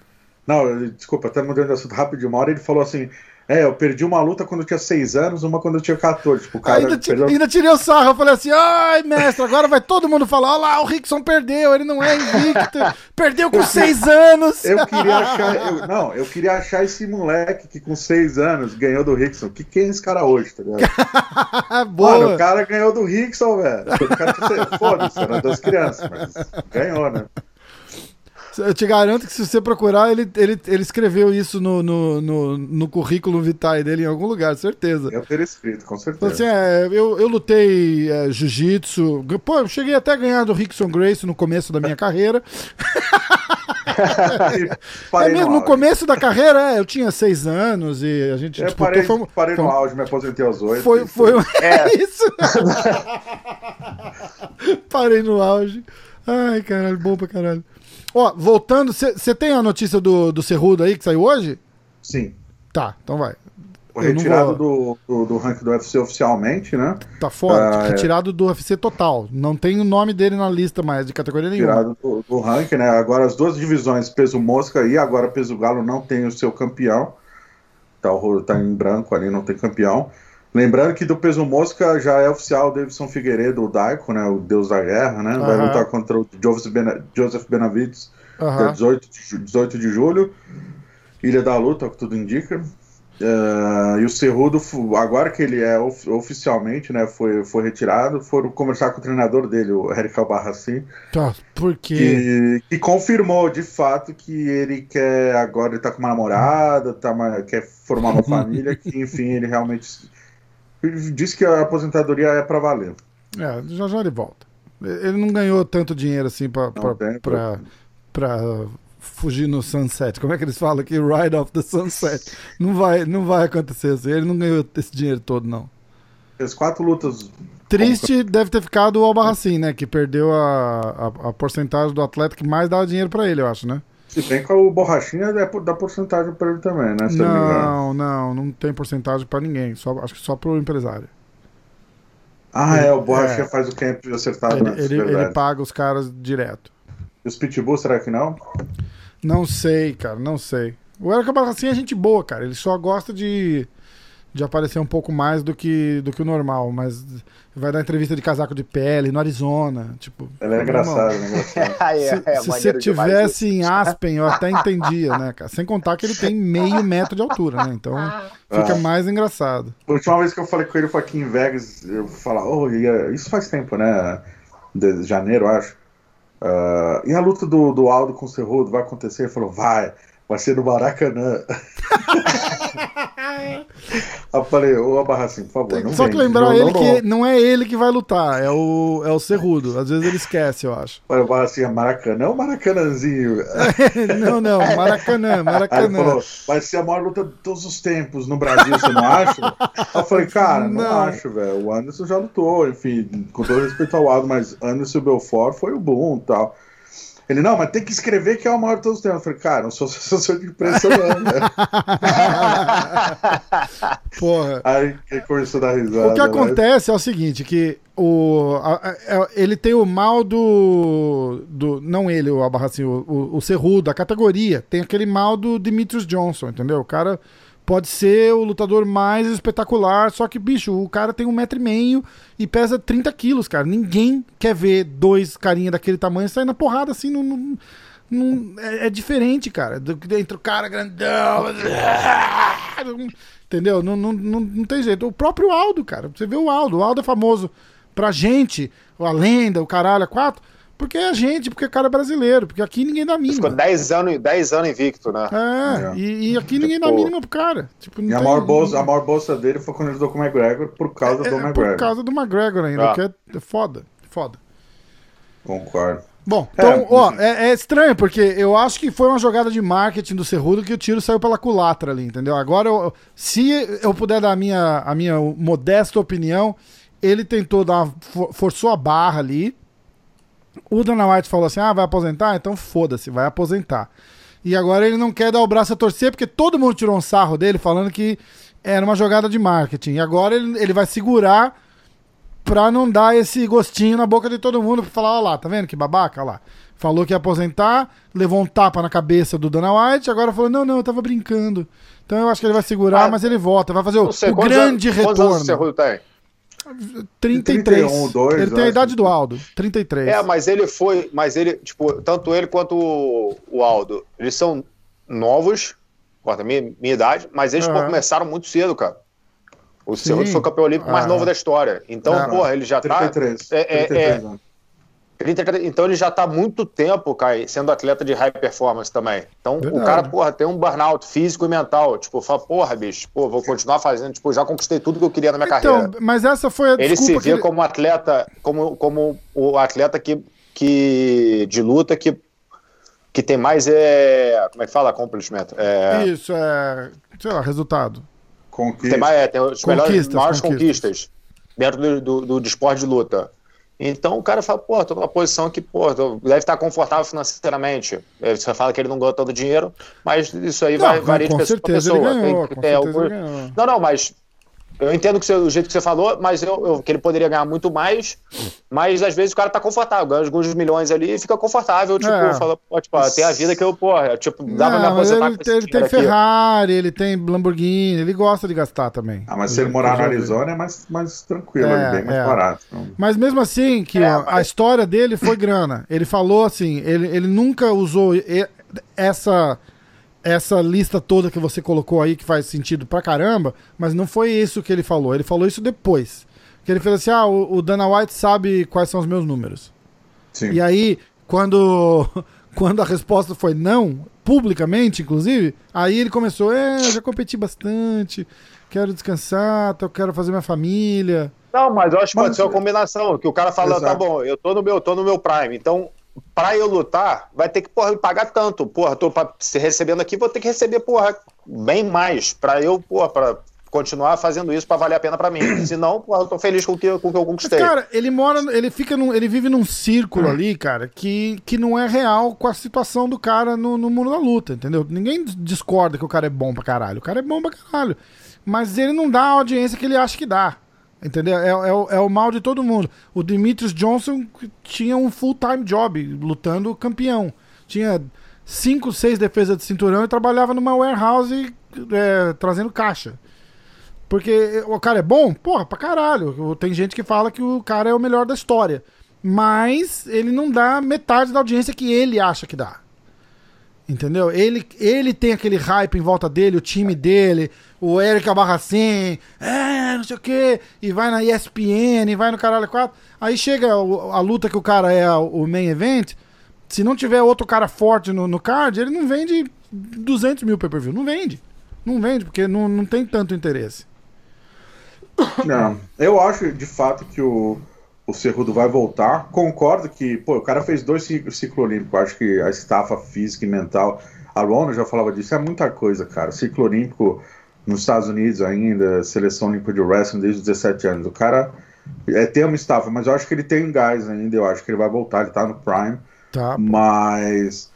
Não, desculpa, até mudando de assunto rápido de uma hora, ele falou assim: É, eu perdi uma luta quando eu tinha 6 anos, uma quando eu tinha 14. Tipo, o cara
ainda,
perdeu-
ainda tirei o sarro. Eu falei assim: ai, mestre, agora vai todo mundo falar: olha lá, o Rickson perdeu, ele não é invicto, perdeu com 6 anos.
Eu queria achar. eu- não, eu queria achar esse moleque que com 6 anos ganhou do Rickson. Que quem é esse cara hoje, tá ligado? Mano,
Boa.
o cara ganhou do Rickson, velho. O cara Foda-se, era das crianças, mas ganhou, né?
Eu te garanto que se você procurar, ele, ele, ele escreveu isso no, no, no, no currículo vitae dele em algum lugar, certeza.
Eu teria escrito, com
Então, assim,
certeza.
é, eu, eu lutei é, jiu-jitsu. Pô, eu cheguei até a ganhar do Rickson Grace no começo da minha carreira. É mesmo, no
auge.
começo da carreira, é, eu tinha seis anos e a gente
Eu
disputou.
parei,
foi,
parei
foi
no auge, me aposentei aos 8.
foi, foi
É.
isso. Parei no auge. Ai, caralho, bom pra caralho. Ó, voltando, você tem a notícia do, do Cerrudo aí que saiu hoje?
Sim.
Tá, então vai.
Foi retirado do, do, do ranking do UFC oficialmente, né?
Tá fora,
Ah, é.
retirado do UFC total. Não tem o nome dele na lista mais, de categoria nenhuma.
Tirado do, do ranking, né? Agora as duas divisões, peso mosca e agora peso galo, não tem o seu campeão. Tá, o- tá em branco ali, não tem campeão. Lembrando que do peso mosca já é oficial o Davidson Figueiredo, o Daico, né? O deus da guerra, né? Vai lutar contra o Joseph, Bena- Joseph Benavides, dia
Aham.
18 de, ju- 18 de julho. Ilha da Luta, o que tudo indica. Eh, e o Cerrudo, agora que ele é of- oficialmente, né, foi, foi retirado, foram conversar com o treinador dele, o Eric Albarracin,
Tá, porque.
que, que confirmou de fato que ele quer agora ele tá com uma namorada, tá uma- quer formar uma família, que enfim, ele realmente disse que a aposentadoria é para valer.
É, já já ele volta. Ele não ganhou tanto dinheiro assim pra fugir no sunset. Como é que eles falam aqui? Ride off the sunset. Não vai, não vai acontecer assim. Ele não ganhou esse dinheiro todo, não.
Fez quatro lutas.
Triste deve ter ficado o Albarracin, né? Que perdeu a, a, a porcentagem do atleta que mais dava dinheiro pra ele, eu acho, né?
Se bem que o borrachinha é por- dá porcentagem pra ele também, né? Se não.
Não, não, tem porcentagem pra ninguém. Só, acho que só pro empresário.
Ah, é, o borrachinha
É.
faz o camp acertado
Ele,
antes,
ele, ele paga os caras direto.
E os pitbull, será que não?
Não sei, cara, não sei. O Eric Barracinha é gente boa, cara. Ele só gosta de, de aparecer um pouco mais do que, do que o normal, mas vai dar entrevista de casaco de pele no Arizona. Tipo,
Ele é engraçado, né? Engraçado.
Aí,
Se,
é, é
se você tivesse em Aspen, eu até entendia, né, cara? Sem contar que ele tem meio metro de altura, né? Então fica
Ah.
mais engraçado.
A última vez que eu falei com ele foi aqui em Vegas, eu falar, oh, ia- isso faz tempo, né? De janeiro, acho. Ah, e a luta do, do Aldo com o Cerrudo vai acontecer? Ele falou, vai, vai ser no Maracanã. eu falei, ô Barracinho, por favor,
Tem
não
só
vem,
que lembrar
não,
ele
não,
que
não.
é ele que vai lutar, é o, é o Cerrudo. Às vezes ele esquece, eu acho.
Aí o Barracinho, é Maracanã, é o Maracanãzinho.
não, não, Maracanã, Maracanã.
falou, vai ser a maior luta de todos os tempos no Brasil, você não acha? eu falei, cara, não,
Não.
acho, velho. O Anderson já lutou, enfim, com todo respeito ao Aldo, mas Anderson Belfort foi o boom e tal. Ele, não, mas tem que escrever que é o maior de todos os tempos. Eu falei, cara, não sou assessor de imprensa, não, né?
Porra.
Aí começou a dar risada.
O que
né?
acontece é o seguinte, que o, a- a- ele tem o mal do, do não ele, o Abarracinho, o, o Cerrudo, a categoria, tem aquele mal do Demetrius Johnson, entendeu? O cara pode ser o lutador mais espetacular, só que, bicho, o cara tem um metro e meio e pesa 30 quilos, cara. Ninguém quer ver dois carinha daquele tamanho sair na porrada assim, não... não- é, é diferente, cara. Do que Entre o cara grandão. Entendeu? Não, não, não, não tem jeito. O próprio Aldo, cara. Você vê o Aldo. O Aldo é famoso pra gente, a lenda, o caralho, a quatro. Porque é a gente, porque o cara é brasileiro. Porque aqui ninguém dá
Ficou
mínima.
10 anos, 10 anos invicto, né?
É,
É.
E, e aqui ninguém dá
Pô.
mínima pro cara. Tipo, não
E a maior, bolsa, a maior bolsa dele foi quando ele lutou com o McGregor por causa do
é,
McGregor.
por causa do McGregor ainda,
Ah.
que é, é foda. Foda.
Concordo.
Bom,
É,
então, ó,
enfim.
é, é estranho, porque eu acho que foi uma jogada de marketing do Cerrudo que o tiro saiu pela culatra ali, entendeu? Agora, eu- se eu puder dar a minha, a minha modesta opinião, ele tentou dar for- forçou a barra ali. O Dana White falou assim: ah, vai aposentar? Então foda-se, vai aposentar. E agora ele não quer dar o braço a torcer, porque todo mundo tirou um sarro dele falando que era uma jogada de marketing. E agora ele, ele vai segurar pra não dar esse gostinho na boca de todo mundo, pra falar, ó lá, tá vendo que babaca, ó lá. Falou que ia aposentar, levou um tapa na cabeça do Dana White, agora falou, não, não, eu tava brincando. Então eu acho que ele vai segurar,
Ah,
mas ele volta, vai fazer o,
sei,
o grande
anos- Quantos anos o
retorno.
Cerrudo tem?
33.
31, dois,
ele tem a idade do Aldo, 33.
É, mas ele foi. Mas ele, tipo, tanto ele quanto o, o Aldo, eles são novos, quanto a minha, minha idade, mas eles
Aham.
começaram muito cedo, cara. O
Sim.
Cerrudo foi o campeão olímpico mais
Ah.
novo da história. Então,
Ah.
porra, ele já tá.
33.
É, é,
33
é.
anos.
33, então ele já tá há muito tempo, Kai, sendo atleta de high performance também. Então
Verdade.
o cara, porra, tem um burnout físico e mental. Tipo, fala, porra, bicho, pô, vou continuar fazendo. Tipo, já conquistei tudo que eu queria na minha
Então,
carreira.
mas essa foi a
Ele se
desculpa
vê
que ele...
como atleta, como, como o atleta que, que de luta que, que tem mais é, como é que fala, accomplishment, é,
Isso, é... Sei lá, resultado.
Conquista.
tem mais, é, tem os melhores,
Conquistas,
maiores
conquistas.
conquistas, dentro do, do, do, do esporte de luta. Então o cara fala, pô, tô numa posição que, pô, deve estar confortável financeiramente. É, Você fala que ele não ganha todo o dinheiro, mas isso aí vai,
Não,
varia de pessoa
ele
pessoa.
ganhou,
Tem-
com
tem algum-
ganhou.
Não, não, mas eu entendo que você- o jeito que você falou, mas eu, eu- que ele poderia ganhar muito mais, mas às vezes o cara tá confortável, ganha alguns milhões ali e fica confortável, tipo,
É.
fala, pô, tipo, tem a vida que eu, porra, tipo, dá pra me
mas
aposentar
ele,
com esse
ele tem
aqui.
Ferrari, ele tem Lamborghini, ele gosta de gastar também.
Ah, mas se ele morar no. Arizona é mais, mais tranquilo,
É,
é, bem mais
é.
barato. Então,
Mas mesmo assim, que
É,
ó, a
mas-
história dele foi grana. Ele falou assim, ele, ele nunca usou essa essa lista toda que você colocou aí, que faz sentido pra caramba, mas não foi isso que ele falou. Ele falou isso depois. Que ele fez assim, ah, o, o Dana White sabe quais são os meus números.
sim.
E aí, quando, quando a resposta foi não, publicamente, inclusive, aí ele começou, é, eu já competi bastante, quero descansar, tô- quero fazer minha família.
Não, mas eu acho que pode ser uma combinação, que o cara fala,
Exato.
tá bom, eu tô no meu, tô no meu prime, então pra eu lutar, vai ter que, porra, me pagar tanto. Porra, tô pra, se recebendo aqui, vou ter que receber, porra, bem mais. Pra eu, porra, pra continuar fazendo isso para valer a pena para mim. Senão, porra, eu tô feliz com o que, com o que eu conquistei.
Mas, cara, ele mora, ele fica num, ele vive num círculo ali, cara, que, que não é real com a situação do cara no, no mundo da luta, entendeu? Ninguém discorda que o cara é bom pra caralho. O cara é bom pra caralho. Mas ele não dá a audiência que ele acha que dá. Entendeu? É, é, o, é o mal de todo mundo. O Demetrius Johnson tinha um full-time job lutando campeão. Tinha cinco, seis defesas de cinturão e trabalhava numa warehouse é, trazendo caixa. Porque o cara é bom? Porra, pra caralho. Tem gente que fala que o cara é o melhor da história. Mas ele não dá metade da audiência que ele acha que dá. Entendeu? Ele, ele tem aquele hype em volta dele, o time dele, o Eric Abarracin, é, não sei o quê, e vai na ESPN, e vai no caralho 4. Aí chega a, a luta que o cara é o main event, se não tiver outro cara forte no, no card, ele não vende 200 mil pay-per-view. Não vende. Não vende, porque não, não tem tanto interesse.
Não, eu acho de fato que o, o Cerrudo vai voltar. Concordo que, pô, o cara fez dois ciclos olímpicos. Acho que a estafa física e mental. A Rona já falava disso, é muita coisa, cara. Ciclo olímpico nos Estados Unidos ainda, seleção olímpica de wrestling desde os 17 anos. O cara é, tem uma estafa, mas eu acho que ele tem gás ainda. Eu acho que ele vai voltar, ele tá no Prime.
Tá.
Mas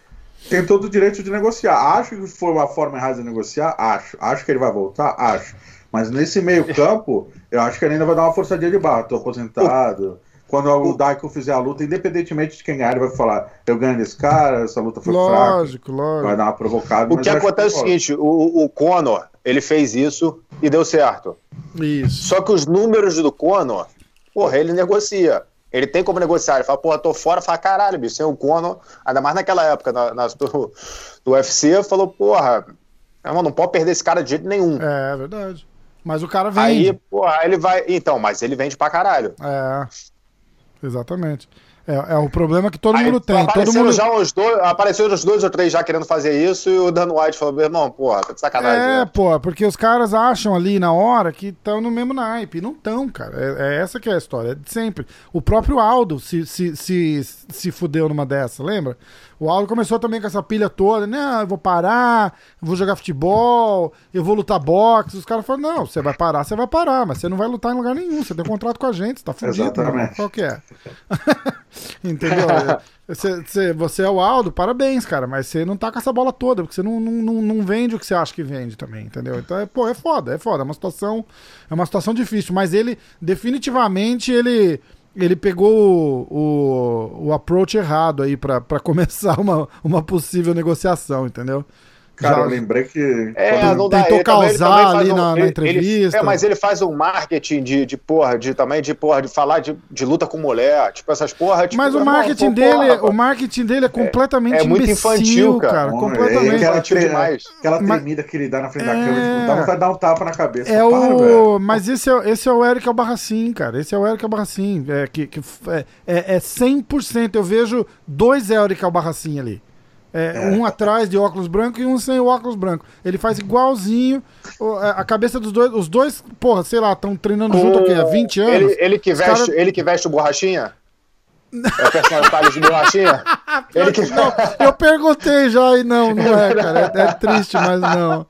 tem todo o direito de negociar. Acho que foi uma forma errada de negociar? Acho. Acho que ele vai voltar? Acho. Mas nesse meio campo, eu acho que ele ainda vai dar uma forçadinha de barra. Tô aposentado. Quando o Daiko fizer a luta, independentemente de quem ganhar, ele vai falar: eu ganho desse cara, essa luta foi
lógico,
fraca.
Lógico, lógico.
Vai dar uma provocada.
O que acontece é o seguinte: o, o Conor, ele fez isso e deu certo.
Isso.
Só que os números do Conor, porra, ele negocia. Ele tem como negociar. Ele fala, porra, tô fora. Fala, caralho, bicho, sem o Conor, ainda mais naquela época na, na, do, do UFC, falou, porra, não pode perder esse cara de jeito nenhum.
É, verdade. Mas o cara vende.
Aí, porra, ele vai. Então, mas ele vende pra caralho.
É. Exatamente. É, é o problema que todo
Aí,
mundo tem. Todo
apareceram
mundo...
já uns dois, apareceram os dois ou três já querendo fazer isso e o Dan White falou, meu irmão, porra, tá de sacanagem.
É,
né?
pô, porque os caras acham ali na hora que estão no mesmo naipe. Não estão, cara. É, é essa que é a história. É de sempre. O próprio Aldo se, se, se, se fudeu numa dessa, lembra? O Aldo começou também com essa pilha toda, né? Eu vou parar, eu vou jogar futebol, eu vou lutar boxe. Os caras falaram, não, você vai parar, você vai parar, mas você não vai lutar em lugar nenhum. Você tem um contrato com a gente, você tá fudido.
Exatamente.
Qual que é? Entendeu? Você, você, você é o Aldo, parabéns, cara, mas você não tá com essa bola toda, porque você não, não, não, não vende o que você acha que vende também, entendeu? Então, é, pô, é foda, é foda, é uma situação, é uma situação difícil, mas ele, definitivamente, ele, ele pegou o, o, o approach errado aí pra começar uma, uma possível negociação, entendeu?
Cara,
Já-
eu lembrei que.
É,
quando-
não dá.
tentou
Ele também- ele
causar
também faz
ali
um-
na- na
ele-
entrevista.
é, mas ele faz um marketing de, de porra, de também de porra, de falar de, de luta com mulher, tipo essas porra. Tipo,
Mas o marketing dele,
porra,
o marketing dele é completamente
é muito
imbecil,
infantil, cara.
Bom,
completamente.
é aquela,
Infantil
tre-
demais.
aquela
Mas-
tremida que ele dá na frente da
É.
câmera, tipo, dá vontade de dar um tapa na cabeça.
É
Para,
o.
velho.
Mas esse é, esse é o Eric Albarracin, cara. Esse é o Eric Albarracin. É, que, que, é, é, é 100%. Eu vejo dois Eric Albarracin ali. É, Um atrás de óculos branco e um sem o óculos branco. Ele faz igualzinho. a cabeça dos dois. Os dois, porra, sei lá, estão treinando junto aqui há 20 anos.
Ele, ele, que veste,
cara-
ele que veste o borrachinha? É o personagem de borrachinha? ele que...
Não, eu perguntei já e não, não é, cara. É, é triste, mas não.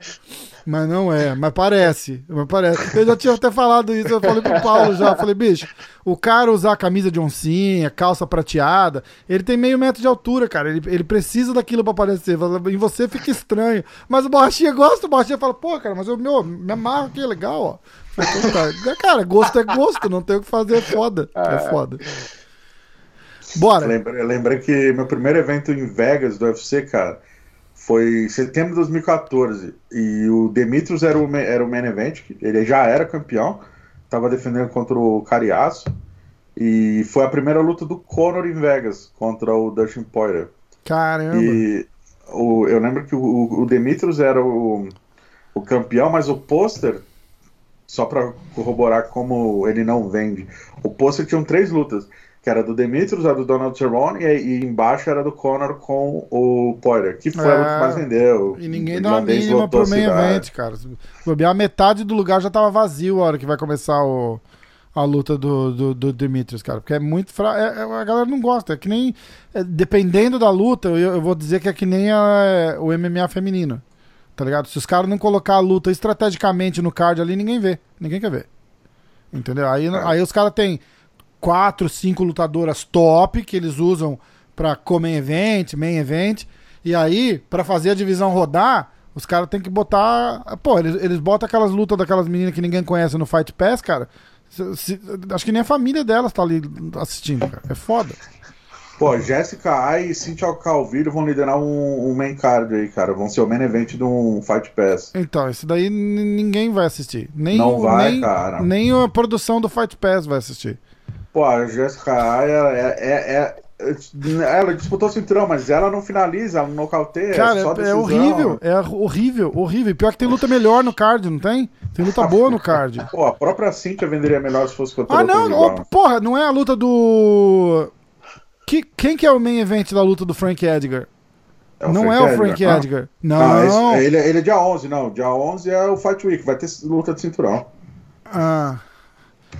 Mas não é, mas parece, mas parece. Eu já tinha até falado isso, eu falei pro Paulo já, eu falei, bicho, o cara usar camisa de oncinha, calça prateada, ele tem meio metro de altura, cara, ele, ele precisa daquilo pra aparecer, em você fica estranho. Mas o Borrachinha gosta, o Borrachinha fala, pô, cara, mas eu meu, me amarro aqui, é legal, ó. Eu falei, "Então tá." Cara, gosto é gosto, não tem o que fazer, é foda, é foda. Bora.
Lembrei, eu lembrei que meu primeiro evento em Vegas do UFC, cara, foi em setembro de 2014. E o Demetrius era o, era o main event, ele já era campeão, tava defendendo contra o Cariaço. E foi a primeira luta do Conor em Vegas contra o Dustin Poirier.
Caramba.
E o, eu lembro que o, o Demetrius era o, o campeão, mas o pôster, só pra corroborar como ele não vende, o pôster tinham três lutas, que era do Demetrius, a do Donald Cerrone, e, e embaixo era do Conor com o Poirier, que foi a luta que mais vendeu.
E ninguém
O
dá uma
irlandês
mínima pro
a
main
cidade.
event, cara. Bobear, metade do lugar já tava vazio a hora que vai começar o, a luta do, do, do Demetrius, cara. Porque é muito fraco. a galera não gosta. É que nem. é, dependendo da luta, eu, eu vou dizer que é que nem a- o MMA feminino. Tá ligado? Se os caras não colocar a luta estrategicamente no card ali, ninguém vê. Ninguém quer ver. Entendeu? Aí,
É.
aí os caras têm quatro, cinco lutadoras top que eles usam pra comer event, main event. E aí, pra fazer a divisão rodar, os caras têm que botar. Pô, eles, eles botam aquelas lutas daquelas meninas que ninguém conhece no Fight Pass, cara. Se- se- acho que nem a família delas tá ali assistindo, cara. É foda.
Pô, Jéssica Ai e Cintia Calvillo vão liderar um, um main card aí, cara. Vão ser o main event de um Fight Pass.
Então, esse daí ninguém vai assistir. Nem,
Não
o-
vai,
nem,
cara.
nem a produção do Fight Pass vai assistir.
Pô, a Jéssica Ai, ela, é, é- é- ela disputou o cinturão, mas ela não finaliza, ela não nocauteia.
Cara,
é, só
é, é horrível. É horrível, horrível. Pior que tem luta melhor no card, não tem? Tem luta boa no card.
Pô, a própria Cintia venderia melhor se fosse contra
Ah, não, ô, porra, não é a luta do. Que, quem que é o main event da luta do Frank Edgar?
É
não é o Frank
Ah,
Edgar.
Não,
Não.
esse- ele, ele é dia 11, não. Dia 11 é o Fight Week, vai ter luta de cinturão.
Ah.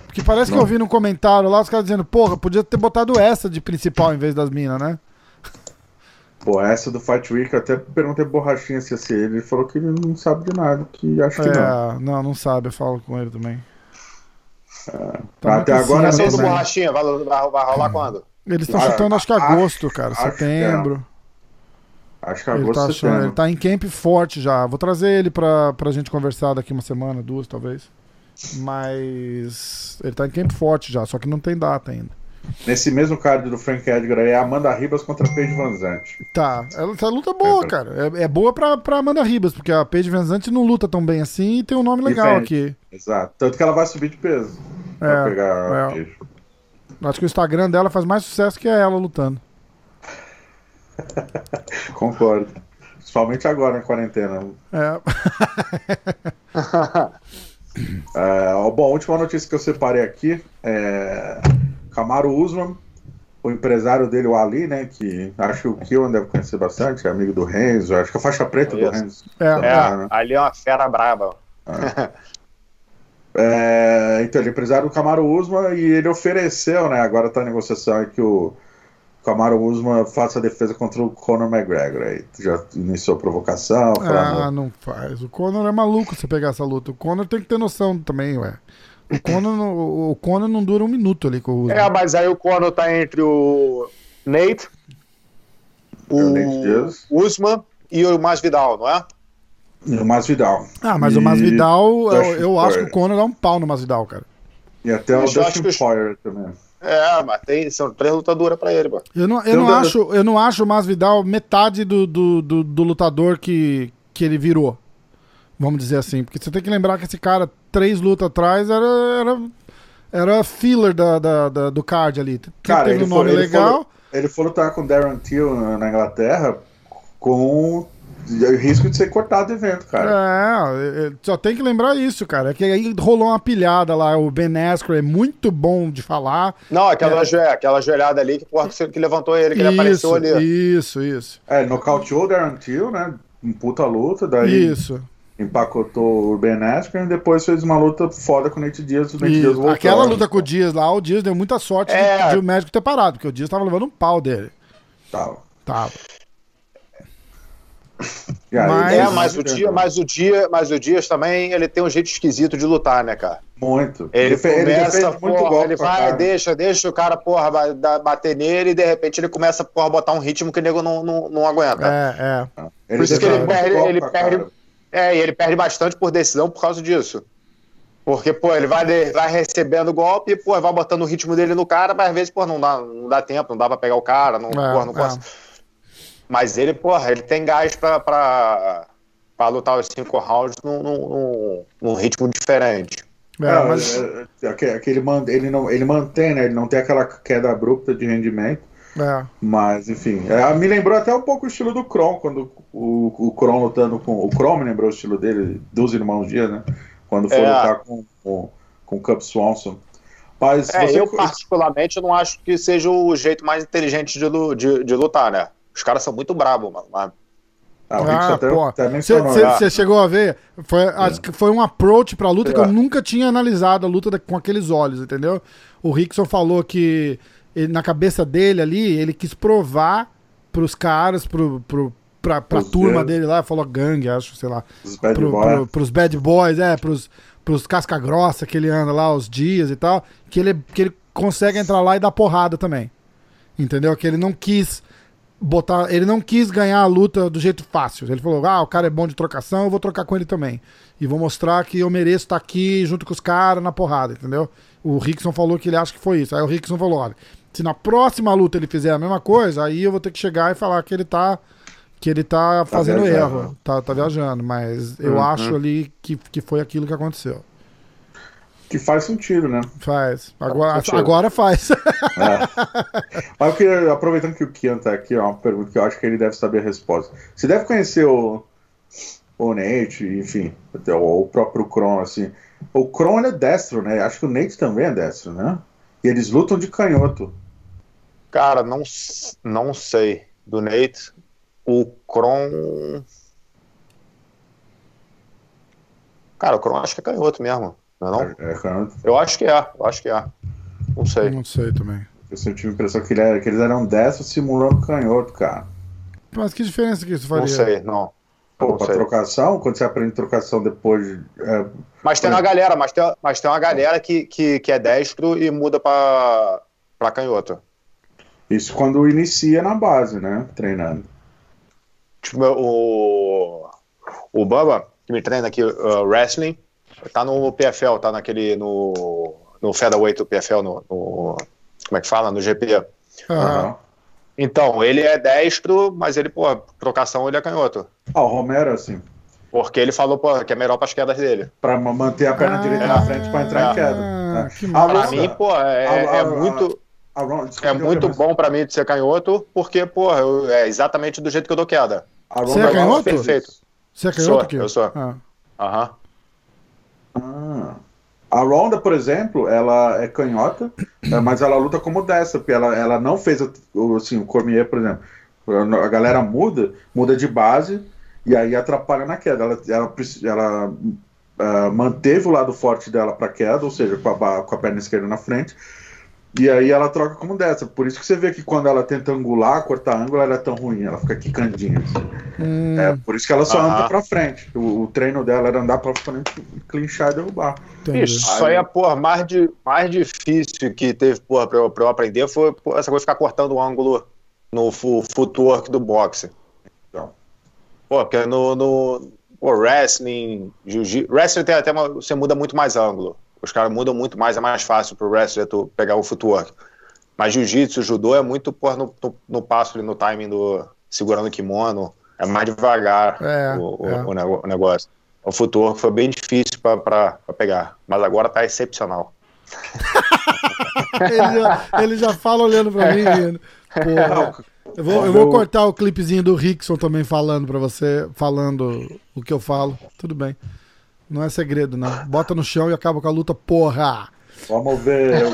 Porque parece que
Não.
eu vi no comentário lá os caras dizendo, porra, podia ter botado essa de principal em vez das minas, né?
Pô, essa do Fight Week, eu até perguntei Borrachinha se ia ser ele. Ele falou que ele não sabe de nada, que acho que não.
É, não, não sabe, eu falo com ele também. Tá
Até agora
Essa do
também.
Borrachinha, vai, vai, vai rolar quando?
Eles estão
Ah,
chutando, acho que
acho-
agosto, cara,
acho que é.
setembro.
Acho que
Ele
agosto,
tá, achando,
setembro.
ele tá em camp forte já. Vou trazer ele pra, pra gente conversar daqui uma semana, duas talvez. Mas ele tá em camp forte já, só que não tem data ainda.
Nesse mesmo card do Frank Edgar aí, é Amanda Ribas contra Paige Van Zandt.
Tá, ela- essa luta é boa,
É,
cara. É, é boa pra, pra Amanda Ribas, porque a Paige Van Zandt não luta tão bem assim e tem um nome legal aqui.
Exato. Tanto que ela vai subir de peso. pra
É,
pegar
é. Acho que o Instagram dela faz mais sucesso que ela lutando.
Concordo. Principalmente agora na quarentena.
É.
É, ó, bom, a última notícia que eu separei aqui é Camaro Usman, o empresário dele, o Ali, né? Que acho que o Killen deve conhecer bastante, é amigo do Renzo, acho que a faixa preta do
Isso.
Renzo.
É.
É,
né?
ali é uma fera braba.
É, então, ele é empresário do Camaro Usman e ele ofereceu, né? Agora tá a negociação aí que o Camaro Usman faça a defesa contra o Conor McGregor. Aí já iniciou a provocação, falando.
Ah, não faz. O Conor é maluco você pegar essa luta. O Conor tem que ter noção também, ué. O Conor, não- o Conor não dura um minuto ali com o Usman.
É, mas aí o Conor tá entre o Nate, o
É o.
Usman e o Masvidal, não é?
E o Masvidal.
Ah, mas
E
o Masvidal, eu, eu acho que o Conor dá um pau no Masvidal, cara.
E até o Dustin Poirier também.
É, mas tem, são três lutaduras pra ele, pô.
Eu não, eu não, acho, eu não acho o Masvidal metade do, do, do, do lutador que, que ele virou. Vamos dizer assim. Porque você tem que lembrar que esse cara, três lutas atrás, era, era, era filler da, da, da- do card ali.
Cara,
teve
ele
um nome
foi- ele
legal.
Ele foi lutar com o Darren Till na, na Inglaterra com o risco de ser cortado do evento, cara.
É, é, só tem que lembrar isso, cara. É que aí rolou uma pilhada lá. O Ben Askren é muito bom de falar.
Não, aquela, joe- aquela joelhada ali que, porra, que que levantou ele, que ele apareceu
isso,
ali.
isso, isso.
É, nocauteou o Darren Till, né? Um puta luta, daí
Isso.
empacotou o Ben Askren e depois fez uma luta foda com o Nate Diaz. O Nate Diaz
isso.
voltou.
Aquela luta com o Dias lá, o Dias deu muita sorte
É.
de, de o médico ter parado, porque o Dias tava levando um pau dele.
Tava.
Tava. Mas-
É,
ele-
mas o dia, mas o dia, mas o Dias também, ele tem um jeito esquisito de lutar, né, cara?
Muito.
Ele,
ele
começa,
muito
porra,
golpe
ele vai,
cara.
deixa, deixa o cara, porra, bater nele e de repente ele começa, porra, botar um ritmo que o nego não, não, não aguenta.
É, é.
Ele
Por isso que ele
muito
perde,
golpe
ele perde,
cara.
é, e ele perde bastante por decisão por causa disso. Porque, pô, ele vai, vai recebendo golpe e, pô, vai botando o ritmo dele no cara, mas às vezes, pô, não dá, não dá tempo, não dá pra pegar o cara, não,
É,
porra, não
é.
consegue. Mas ele, porra, ele tem gás pra, pra, pra lutar os cinco rounds num, num, num- ritmo diferente.
É,
É,
mas,
é, é, aque- aquele man- ele, não, ele mantém, né? Ele não tem aquela queda abrupta de rendimento.
é.
Mas, enfim, é, me lembrou até um pouco o estilo do Kron, quando o, o Kron lutando com. O Kron me lembrou o estilo dele, dos irmãos Dias, né? Quando foi
É.
lutar com, com, com o Cup Swanson. Mas
É,
você.
eu particularmente não acho que seja o jeito mais inteligente de, de, de lutar, né? Os caras são muito brabos, mano.
Ah, o Rick
Ah, pô.
até mencionou. né?
Você chegou a ver? Foi, acho que foi um approach pra luta que
É.
eu nunca tinha analisado a luta da- com aqueles olhos, entendeu? O Rickson falou que ele- na cabeça dele ali, ele quis provar pros caras, pro, pro, pra, pra turma dele lá, falou gangue, acho, sei lá.
Os bad
pro,
boy.
pro- pros bad boys, é, pros, pros casca grossa que ele anda lá, os dias e tal, que ele, que ele consegue entrar lá e dar porrada também. Entendeu? Que ele não quis botar. Ele não quis ganhar a luta do jeito fácil. Ele falou: ah, o cara é bom de trocação, eu vou trocar com ele também. E vou mostrar que eu mereço estar aqui junto com os caras na porrada, entendeu? O Rickson falou que ele acha que foi isso. Aí o Rickson falou: olha, se na próxima luta ele fizer a mesma coisa, aí eu vou ter que chegar e falar que ele tá. Que ele tá fazendo
viajando.
erro, tá, tá viajando, mas eu
Uhum.
acho ali que, que foi aquilo que aconteceu.
Que faz sentido, né?
Faz. Agora,
sentido.
agora faz.
Mas eu queria, aproveitando que o Kian tá aqui, ó, uma pergunta que eu acho que ele deve saber a resposta. Você deve conhecer o, o Nate, enfim, até o, o próprio Kron, assim. O Kron ele é destro, né? Acho que o Nate também é destro, né? E eles lutam de canhoto.
Cara, não, não sei. Do Nate, o Kron. Cara, o Kron acho que é canhoto mesmo, não é não?
É, canhoto.
Eu acho que é, eu acho que é. Não sei.
Não sei também.
Eu sempre tive a impressão que, ele era- que eles eram destros simulando canhoto, cara.
Mas que diferença que isso faria?
Não sei, não.
Pô,
Não
pra
sei.
trocação, quando você aprende trocação depois de. é,
Mas tem uma galera, mas tem, mas tem uma galera que, que, que é destro e muda pra, pra canhoto.
isso quando inicia na base, né? Treinando.
Tipo, o, o Bubba, que me treina aqui, uh, wrestling, tá no PFL, tá naquele, no, no featherweight do PFL, no, no- como é que fala? No GP.
Ah,
Aham.
Então, ele é destro, mas ele, pô, trocação ele é canhoto.
Ah, o Romero, assim,
Porque ele falou, pô, que é melhor pras quedas dele.
pra ma- manter a perna
Ah,
direita na frente pra entrar em queda.
ah,
né?
que
A
massa.
Pra
Ronda-
mim, pô, é,
a-
é
a-
muito,
a
é muito bom pra mim de ser canhoto, porque, pô, eu- é exatamente do jeito que eu dou queda.
a
Você é canhoto?
Perfeito.
Você é
Sou,
canhoto aqui?
eu sou.
Ah.
Aham.
Ah. A Ronda, por exemplo, ela é canhota, é, mas ela luta como dessa, porque ela, ela não fez assim, o Cormier, por exemplo. A galera muda, muda de base e aí atrapalha na queda. Ela, ela, ela, ah, manteve o lado forte dela para queda, ou seja, com a, com a perna esquerda na frente. E aí ela troca como dessa. Por isso que você vê que quando ela tenta angular, cortar ângulo, ela é tão ruim, ela fica quicandinha. assim.
Hum,
É, por isso que ela só anda pra frente. O, o treino dela era andar pra frente, clinchar e derrubar.
entendi.
Isso, isso aí é, porra, mais, de, mais difícil que teve, porra, pra eu, pra eu aprender foi porra, essa coisa de ficar cortando o ângulo no footwork do boxe.
Então.
Pô, porque no, no pô, wrestling, jiu-jitsu. Wrestling tem até uma, você muda muito mais ângulo. Os caras mudam muito mais, é mais fácil pro wrestler tu pegar o footwork. Mas jiu-jitsu, judô é muito porra, no, no, no passo ali, no timing do. segurando o kimono. É mais devagar
É,
o,
é.
o o negócio. O footwork foi bem difícil pra pegar. Mas agora tá excepcional.
ele, já, ele já fala olhando pra mim, rindo. Porra. Eu vou, eu vou cortar o clipezinho do Rickson também falando pra você, falando o que eu falo. Tudo bem. Não é segredo, não. Bota no chão e acaba com a luta, porra!
Vamos ver.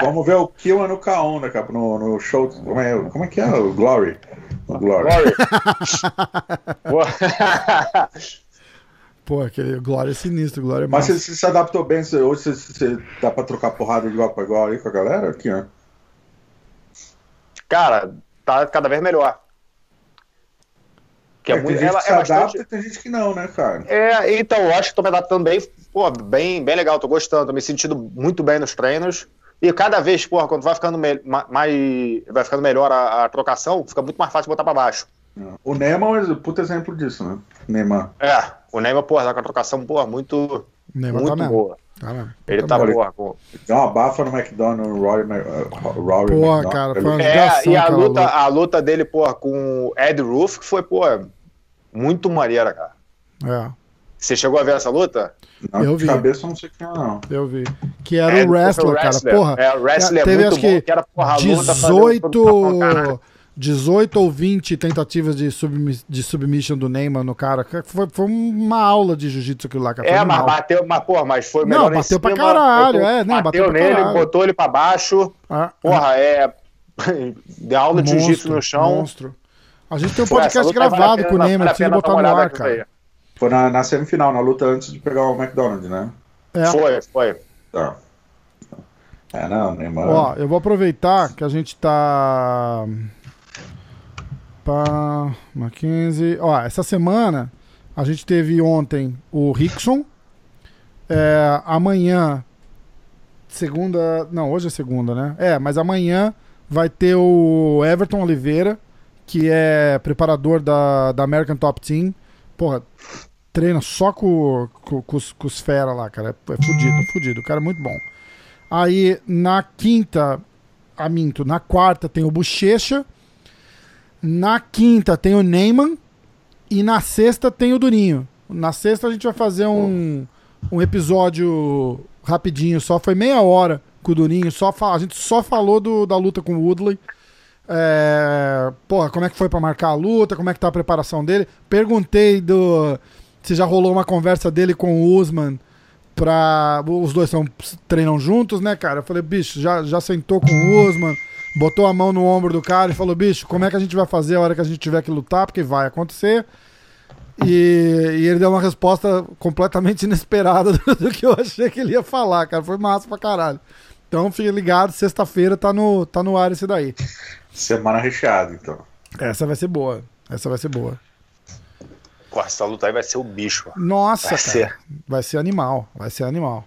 vamos ver o Kill no K1, né, cara? No, no show. Como é, como é que é? O Glory. O Glory.
Glory.
Pô, aquele Glória é sinistro, Glória é
Mas você, você se adaptou bem? Você, hoje você, você dá pra trocar porrada de igual pra igual aí com a galera? Aqui, ó.
Cara, tá cada vez melhor. Que é
É,
muito,
tem gente
ela
que se
é
adapta
bastante.
e tem gente que não, né, cara?
É, então, eu acho que tô me adaptando bem, pô, bem, bem legal, tô gostando, tô me sentindo muito bem nos treinos. E cada vez, porra, quando vai ficando me- ma- mais. vai ficando melhor a, a trocação, fica muito mais fácil botar pra baixo.
O Neymar é um puto exemplo disso, né? Neymar.
É, o Neymar, porra, tá com a trocação, porra, muito,
Neymar
muito
tá mesmo.
boa.
Tá.
Ele
Tá
tá,
mesmo.
porra, com.
Deu uma bafa no McDonald's, no Rory, uh, Rory
Porra,
McDonald.
cara, foi uma
É, e a luta,
luta.
a luta dele, porra, com o Ed Roof, que foi, porra, muito maneira, cara.
É,
Você chegou a ver essa luta?
Não,
Eu
de
vi.
cabeça eu não sei quem é, não.
eu vi. Que era
Ed
o
é
wrestler, cara. Porra.
É, o wrestler é
teve
muito
acho
bom,
que
que era, porra, a luta fazendo tudo pra caralho.
18, 18 ou 20 tentativas de, submi de submission do Neymar no cara. Foi, foi uma aula de jiu-jitsu aquilo lá, cara. Foi
É, mas bateu, mas, porra, mas foi
Não,
melhor em
bateu pra
cima,
caralho,
botou-
é, não, bateu
bateu
pra
nele,
caralho.
botou ele pra baixo.
Ah,
Porra, é. De aula de jiu-jitsu no chão.
Monstro. A gente tem um podcast gravado
pena-
com o Neymar,
pena
botar no ar, cara.
Foi na, na semifinal, na luta antes de pegar o McDonald's, né?
É.
Foi, foi.
Tá. É, não, Neymar.
Ó, eu vou aproveitar que a gente tá. Pá, Mackenzie. Ó, essa semana a gente teve ontem o Rickson. É, amanhã, segunda. Não, hoje é segunda, né? É, mas amanhã vai ter o Everton Oliveira, que é preparador da, da American Top Team. Porra, treina só com, com, com, os, com os fera lá, cara. É, é fudido, fudido. O cara é muito bom. Aí na quinta, a minto, na quarta tem o Bochecha. Na quinta tem o Neyman. E na sexta tem o Durinho. Na sexta a gente vai fazer um, um episódio rapidinho, só foi meia hora com o Durinho. Só a gente só falou do, da luta com o Woodley. É, porra, como é que foi para marcar a luta? Como é que tá a preparação dele? Perguntei do se já rolou uma conversa dele com o Usman pra. Os dois são, treinam juntos, né, cara? Eu falei, bicho, já, já sentou com o Usman, botou a mão no ombro do cara e falou, bicho, como é que a gente vai fazer a hora que a gente tiver que lutar? Porque vai acontecer. E, e ele deu uma resposta completamente inesperada do, do, que eu achei que ele ia falar, cara. Foi massa pra caralho. Então fique ligado, sexta-feira tá no, tá no ar esse daí.
Semana recheada, então.
Essa vai ser boa. Essa vai ser boa.
Pô, essa luta aí vai ser o bicho.
Nossa, vai cara. Ser. Vai ser animal. Vai ser animal.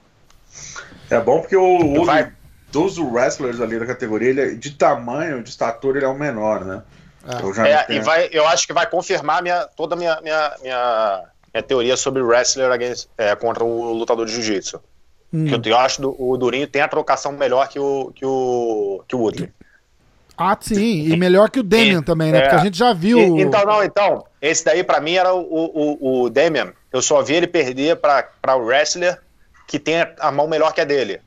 É bom porque o, vai... dos wrestlers ali da categoria, ele é, de tamanho, de estatura, ele é o menor, né?
É, é e vai, eu acho que vai confirmar minha, toda a minha, minha, minha, minha teoria sobre wrestler against, é, contra o lutador de jiu-jitsu. Hum. Eu, eu acho que o Durinho tem a trocação melhor que o, que o, que o Woodley.
Ah, sim, e melhor que o Damian também, né? É. Porque a gente já viu.
E, então, não, então, esse daí para mim era o, o, o Damian. Eu só vi ele perder para o wrestler que tem a mão melhor que a dele.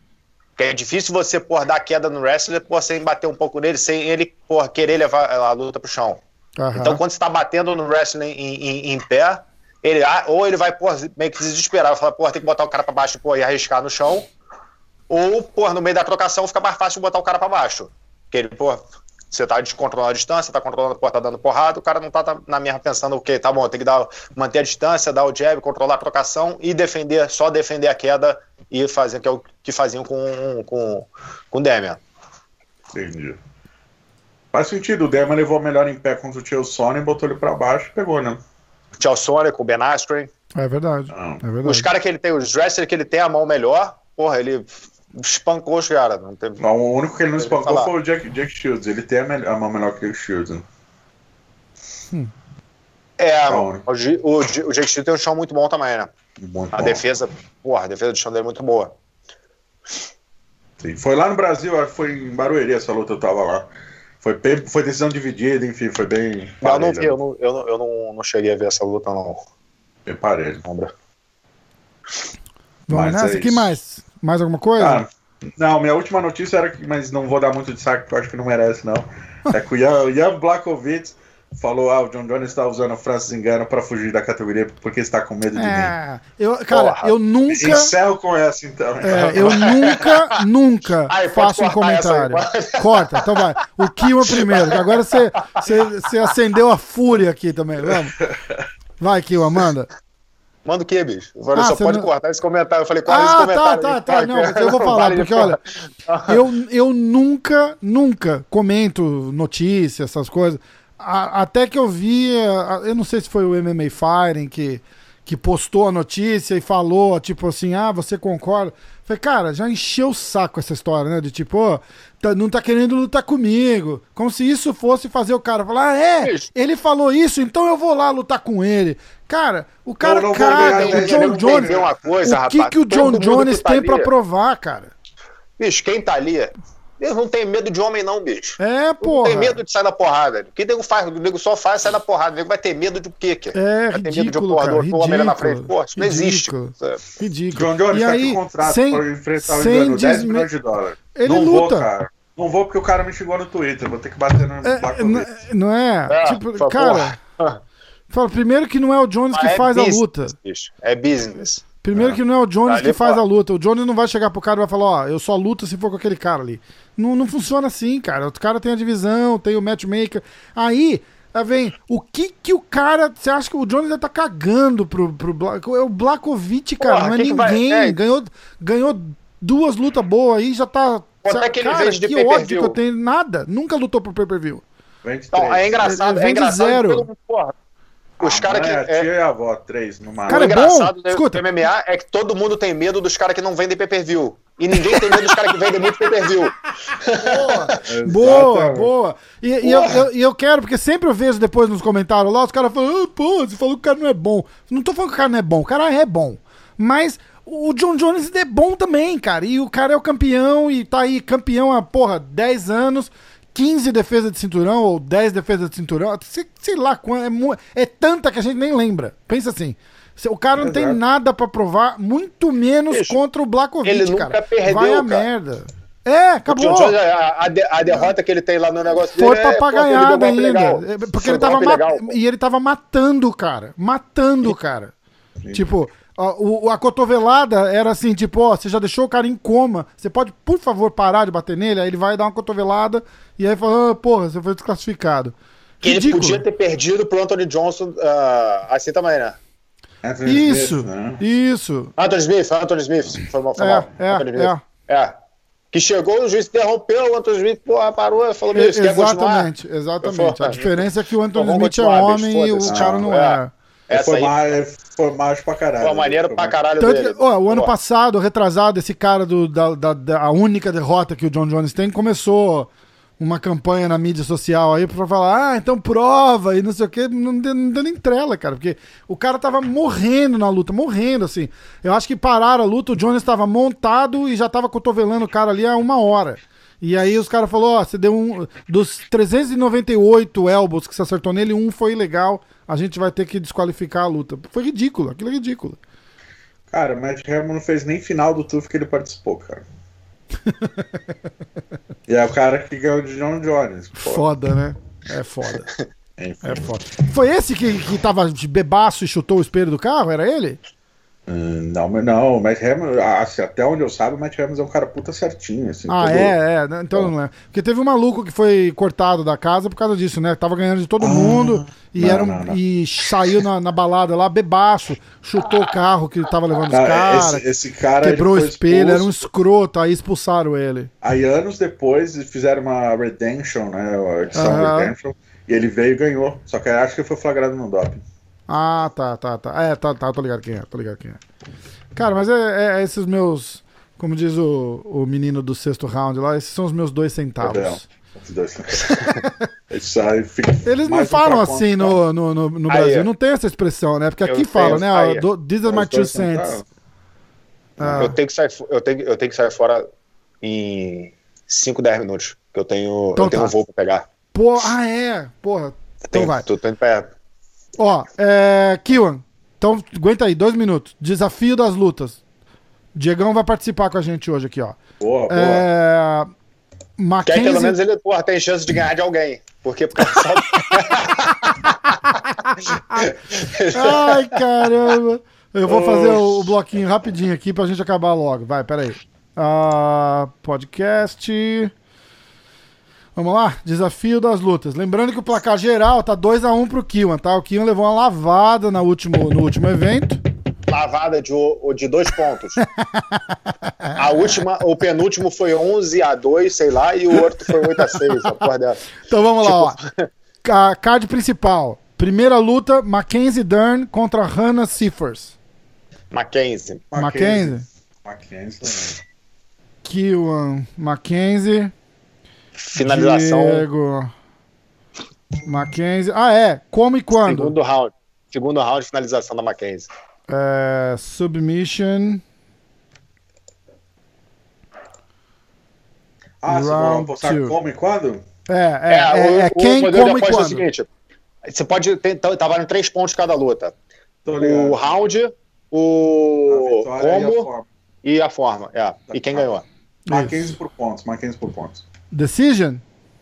Porque é difícil você, por dar queda no wrestler, por sem bater um pouco nele, sem ele, por querer levar a luta pro chão. Uhum. Então, quando você tá batendo no wrestling em, em, em pé, ele, ah, ou ele vai, por meio que se desesperar, falar, pô, tem que botar o cara pra baixo pô, e arriscar no chão, ou, pô, no meio da trocação fica mais fácil botar o cara pra baixo. Porque ele, pô, você tá descontrolando a distância, tá controlando, pô, tá dando porrada, o cara não tá, tá na mesma pensando, ok, tá bom, tem que dar, manter a distância, dar o jab, controlar a trocação e defender, só defender a queda e fazer que é o que faziam com, com, com o Demian.
Entendi. Faz sentido, o Demian levou melhor em pé contra o Tio Sony, botou ele pra baixo e pegou, né?
Tio Sony com o Ben Askren.
É verdade. Ah. é verdade.
Os caras que ele tem, os wrestlers que ele tem a mão melhor, porra, ele espancou os caras. Não, teve...
não, o único que ele não espancou foi o Jack, Jack Shields. Ele tem a, a mão melhor que o Shields. Né?
Hum. É, o, o, o, o Jack Shields tem um chão muito bom também, né? Muito a bom. defesa, porra, a defesa do chão dele é muito boa.
Sim. Foi lá no Brasil, foi em Barueri essa luta, eu tava lá. Foi, foi decisão dividida, enfim, foi bem.
Não, eu não vi, eu, não, eu, não, eu não, não cheguei a ver essa luta, não.
Bem parelho.
Vamos nessa, é que mais? Mais alguma coisa? Ah,
não, minha última notícia era que, mas não vou dar muito destaque porque eu acho que não merece, não. É que o Jan, Jan Blakovic falou: ah, o John Jones está usando a Francis Engano para fugir da categoria porque está com medo de é,
mim. Eu, cara, Porra, eu nunca.
Encerro com essa, então.
É, eu nunca, nunca aí, faço um comentário. Corta, então vai. O Kiwa primeiro, que agora você, você, você acendeu a fúria aqui também. Vamos. Vai, Kiwa, manda.
Manda o quê, bicho? Eu falei, ah, só pode não... cortar esse comentário. Eu falei, corta
ah,
esse comentário.
Tá, tá, tá. Não, eu vou falar, porque olha, eu, eu nunca, nunca comento notícias, essas coisas. A, até que eu vi, eu não sei se foi o MMA Firing que, que postou a notícia e falou, tipo assim, ah, você concorda? Falei, cara, já encheu o saco essa história, né? De tipo, oh, tá, não tá querendo lutar comigo. Como se isso fosse fazer o cara falar, ah, é, ele falou isso, então eu vou lá lutar com ele. Cara, o cara não, não caga, o John Jones.
Coisa,
o que, rapaz, que o John Jones tá tem para provar, cara?
Bicho, quem tá ali eles não tem medo de homem, não, bicho.
É, pô. Não
tem medo de sair da porrada. O que o nego faz? O nego só faz sair da porrada. O nego vai ter medo de o quê, cara?
É, vai ter medo de um porra do
homem na frente. Pô, isso não existe.
Ridículo.
John Jones
e
tá
aí,
com contrato
sem,
para enfrentar o Engano, 10 milhões de dólares.
Ele
não
luta.
Vou, cara. Não vou porque o cara me xingou no Twitter. Vou ter que bater no
é, não, não é? é tipo, cara. Fala, primeiro que não é o Jones que é faz business, a luta.
Bicho. É business.
Primeiro é. que não é o Jones que faz a luta. O Jones não vai chegar pro cara e vai falar, ó, eu só luto se for com aquele cara ali. Não, não funciona assim, cara. O cara tem a divisão, tem o matchmaker. Aí, Tá vem, o que que o cara. Você acha que o Jones tá cagando pro, pro Black? É o Blakovic, cara, Porra, não é ninguém. Vai, é. Ganhou, ganhou duas lutas boas aí, já tá.
Quanto é que ele
cara,
de
que ódio que eu tenho. Nada. Nunca lutou pro pay per view.
Vende
Não,
três.
é engraçado, é
vende
engraçado.
zero.
mundo, porra, os
Ah,
caras que.
a
é-
tia e a avó, três no máximo.
Cara,
o
é bom.
engraçado do
Escuta.
MMA é que todo mundo tem medo dos caras que não vendem pay-per-view. E ninguém tem medo dos caras que vendem muito pay-per-view.
Boa,
Exatamente.
boa. E, e eu, eu, e eu quero, porque sempre eu vejo depois nos comentários lá, os caras falando, ah, pô, você falou que o cara não é bom. Não tô falando que o cara não é bom, o cara é bom. Mas o John Jones é bom também, cara. E o cara é o campeão e tá aí campeão há, porra, 10 anos. 15 defesas de cinturão ou 10 defesas de cinturão, sei, sei lá quanto, é, é tanta que a gente nem lembra. Pensa assim, o cara não tem
Exato.
nada pra provar, muito menos
Bicho,
contra o Blakovic,
ele nunca
cara.
perdeu,
Vai a
cara.
merda. É, acabou.
Jones, a, a de- a derrota que ele tem lá no negócio
Foi
dele é, pô,
papagaiada
golpe
ainda. É, Porque
Foi
ele tava
legal.
E ele tava matando o cara. Matando o cara. Tipo, a, o- a cotovelada era assim, tipo, ó, você já deixou o cara em coma. Você pode, por favor, parar de bater nele? Aí ele vai dar uma cotovelada e aí fala, ah, porra, você foi desclassificado.
Que ele podia ter perdido pro Anthony Johnson ah, assim também, né?
Anthony
Isso,
Smith, né?
isso.
Anthony Smith, Anthony Smith. Foi mal, foi
É,
mal.
é,
Anthony Smith.
é.
É. Que chegou, o juiz interrompeu, o Anthony Smith, porra, parou, falou, meu, você quer continuar?
Exatamente, exatamente. A diferença é que o Anthony
Então vamos
Smith é
bicho,
homem e o cara não
É.
é.
Essa
foi,
aí
mais, foi mais pra caralho.
foi uma maneira
Foi
pra caralho
Tanto
dele.
que, ó, o ano
Pô,
passado, retrasado, esse cara do, da, da- da- a única derrota que o John Jones tem começou uma campanha na mídia social aí pra falar, ah, então prova e não sei o que, não deu, não deu nem trela, cara, porque o cara tava morrendo na luta, morrendo, assim. Eu acho que pararam a luta, o Jones tava montado e já tava cotovelando o cara ali há uma hora. E aí os caras falaram, ó, você deu um. Dos 398 elbows que você acertou nele, um foi ilegal. A gente vai ter que desqualificar a luta. Foi ridículo, aquilo é ridículo.
Cara, o Matt Hamilton não fez nem final do TUF que ele participou, cara. e é o cara que ganhou de John Jones. Pô,
Foda, né? É foda. É foda. Foi esse que, que tava de bebaço e chutou o espelho do carro? Era ele?
Hum, Não, mas não, o Matt Hamilton, até onde eu saiba, o Matt Hamilton é um cara puta certinho, assim.
Ah,
todo-
é, é. né? Então não é. Porque teve um maluco que foi cortado da casa por causa disso, né? Tava ganhando de todo mundo e,
não,
era um-
não, não.
e saiu na, na balada lá, bebaço, chutou o carro que tava levando os caras,
esse, esse cara
quebrou o espelho, era um escroto, aí expulsaram ele.
Aí anos depois fizeram uma Redemption, né? A edição. Redemption. E ele veio e ganhou. Só que acho que foi flagrado no doping.
Ah, tá, tá, tá. É, tá, tá, tô ligado quem é, tô ligado quem é. Cara, mas é, é- é esses meus, como diz o, o menino do sexto round lá, esses são os meus dois
Gabriel.
centavos.
Dois. Isso aí fica
Eles não
um
falam assim
tá?
no, no, no, no
Aí,
Brasil,
é.
não tem essa expressão, né? Porque aqui fala, né?
aí,
do- These are
Os
my two
dois
cents. Ah,
Eu tenho que sair, eu tenho, eu tenho que sair fora em 5, 10 minutos. Que eu tenho,
Então
eu tenho
tá.
um voo pra pegar.
Pô, ah, é. Porra. Então
Tenho,
vai.
Tô, tô indo pra,
Ó, é. Kiwan, então aguenta aí, dois minutos. Desafio das lutas. Diegão vai participar com a gente hoje aqui, ó.
Boa, boa.
É.
Que aí pelo menos
Mackenzie.
ele porra, tem chance de ganhar de alguém. Porque por causa só...
Ai, caramba. Eu vou fazer o, o bloquinho rapidinho aqui pra gente acabar logo. Vai, peraí. Ah, podcast. Vamos lá? Desafio das lutas. Lembrando que o placar geral tá 2x1 pro Kiwan, tá? O Kiwan levou uma lavada na último, no último evento.
lavada de, de dois pontos. A última, o penúltimo foi 11 a 2, sei lá, e o outro foi 8 a 6, a porra dessa.
Então vamos lá, ó. Ca- Card principal. Primeira luta, Mackenzie Dern contra Hannah Seifers.
Mackenzie.
Mackenzie.
Mackenzie.
Kiwan, Mackenzie.
Finalização,
Diego. Mackenzie. Ah, é. Como e quando?
segundo round. Segundo round, finalização da Mackenzie.
É, submission.
Ah, você vai
Round
apostar
two.
como e quando?
É, é, é,
o,
é
o
quem,
modelo de
como e
aposta é o
quando.
seguinte: você pode ter, tá, tá valendo três pontos cada luta. O round, o
vitória e a
como
forma.
e a forma. É. E quem ganhou?
Mackenzie por pontos, Mackenzie por pontos.
Decision?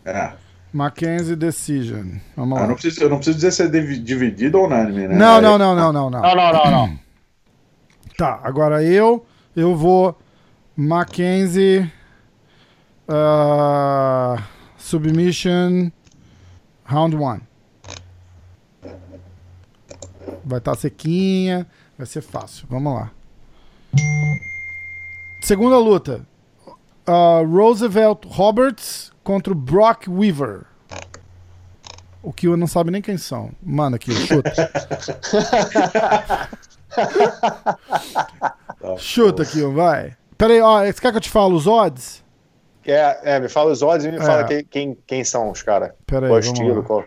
É.
Mackenzie Decision. Vamos
Ah,
lá.
eu, não preciso, eu não preciso dizer se é divi- dividido ou unânime, né?
Não, não, não, não, não, não.
Não, não, não, não.
Tá, agora eu, eu vou Mackenzie ah, Submission Round 1. Vai estar sequinha, vai ser fácil. Vamos lá. Segunda luta. Ah, Roosevelt Roberts contra o Brock Weaver. O Kill não sabe nem quem são. Manda aqui, chuta. chuta, Kill, vai. Pera aí, ó, você quer que eu te fale os odds?
É, é me fala os odds e me
É.
fala quem, quem, quem são os caras.
Pera aí, vamos
estilo,
lá.
qual...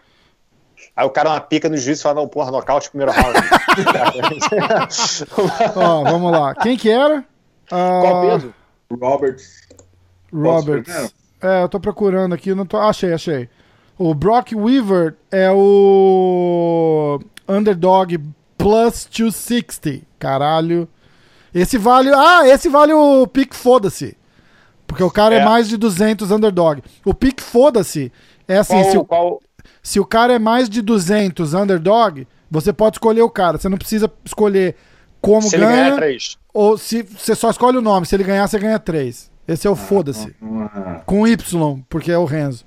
Aí o cara uma pica no juiz e fala, não, porra, nocaute primeiro round.
Ó, vamos lá. Quem que era?
Qual peso?
Roberts.
Roberts. É, eu tô procurando aqui, não tô. Achei, achei. O Brock Weaver é o Underdog Plus 260. Caralho. Esse vale. Ah, esse vale o pick foda-se. Porque o cara é.
É.
mais de 200 underdog. O pick foda-se é assim,
Qual,
se, o,
qual...
se o cara é mais de 200 underdog, você pode escolher o cara. Você não precisa escolher como
Se ele ganhar
ganha
três.
ou se você só escolhe o nome. Se ele ganhar, você ganha 3. Esse é o foda-se.
Ah.
Com Y, porque é o Renzo.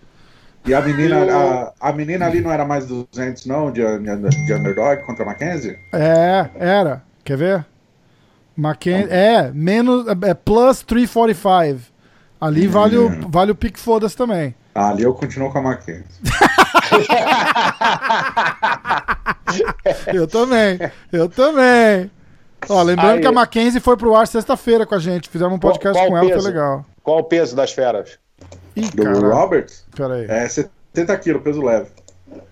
E a menina, a, a menina ali não era mais 200, não, de, de, de underdog contra a Mackenzie?
É, era. Quer ver? Mackenzie. É, menos. É plus 345. Ali vale o, vale o pique foda-se também.
Ah, ali eu continuo com a Mackenzie.
Eu também. Eu também. Ó, lembrando
Aí.
que a Mackenzie foi pro ar sexta-feira com a gente. Fizemos um
Qual-
podcast
qual
com ela, foi legal.
Qual o peso das feras?
Ih,
Do. Roberts?
Pera aí.
É 70 quilos, peso leve.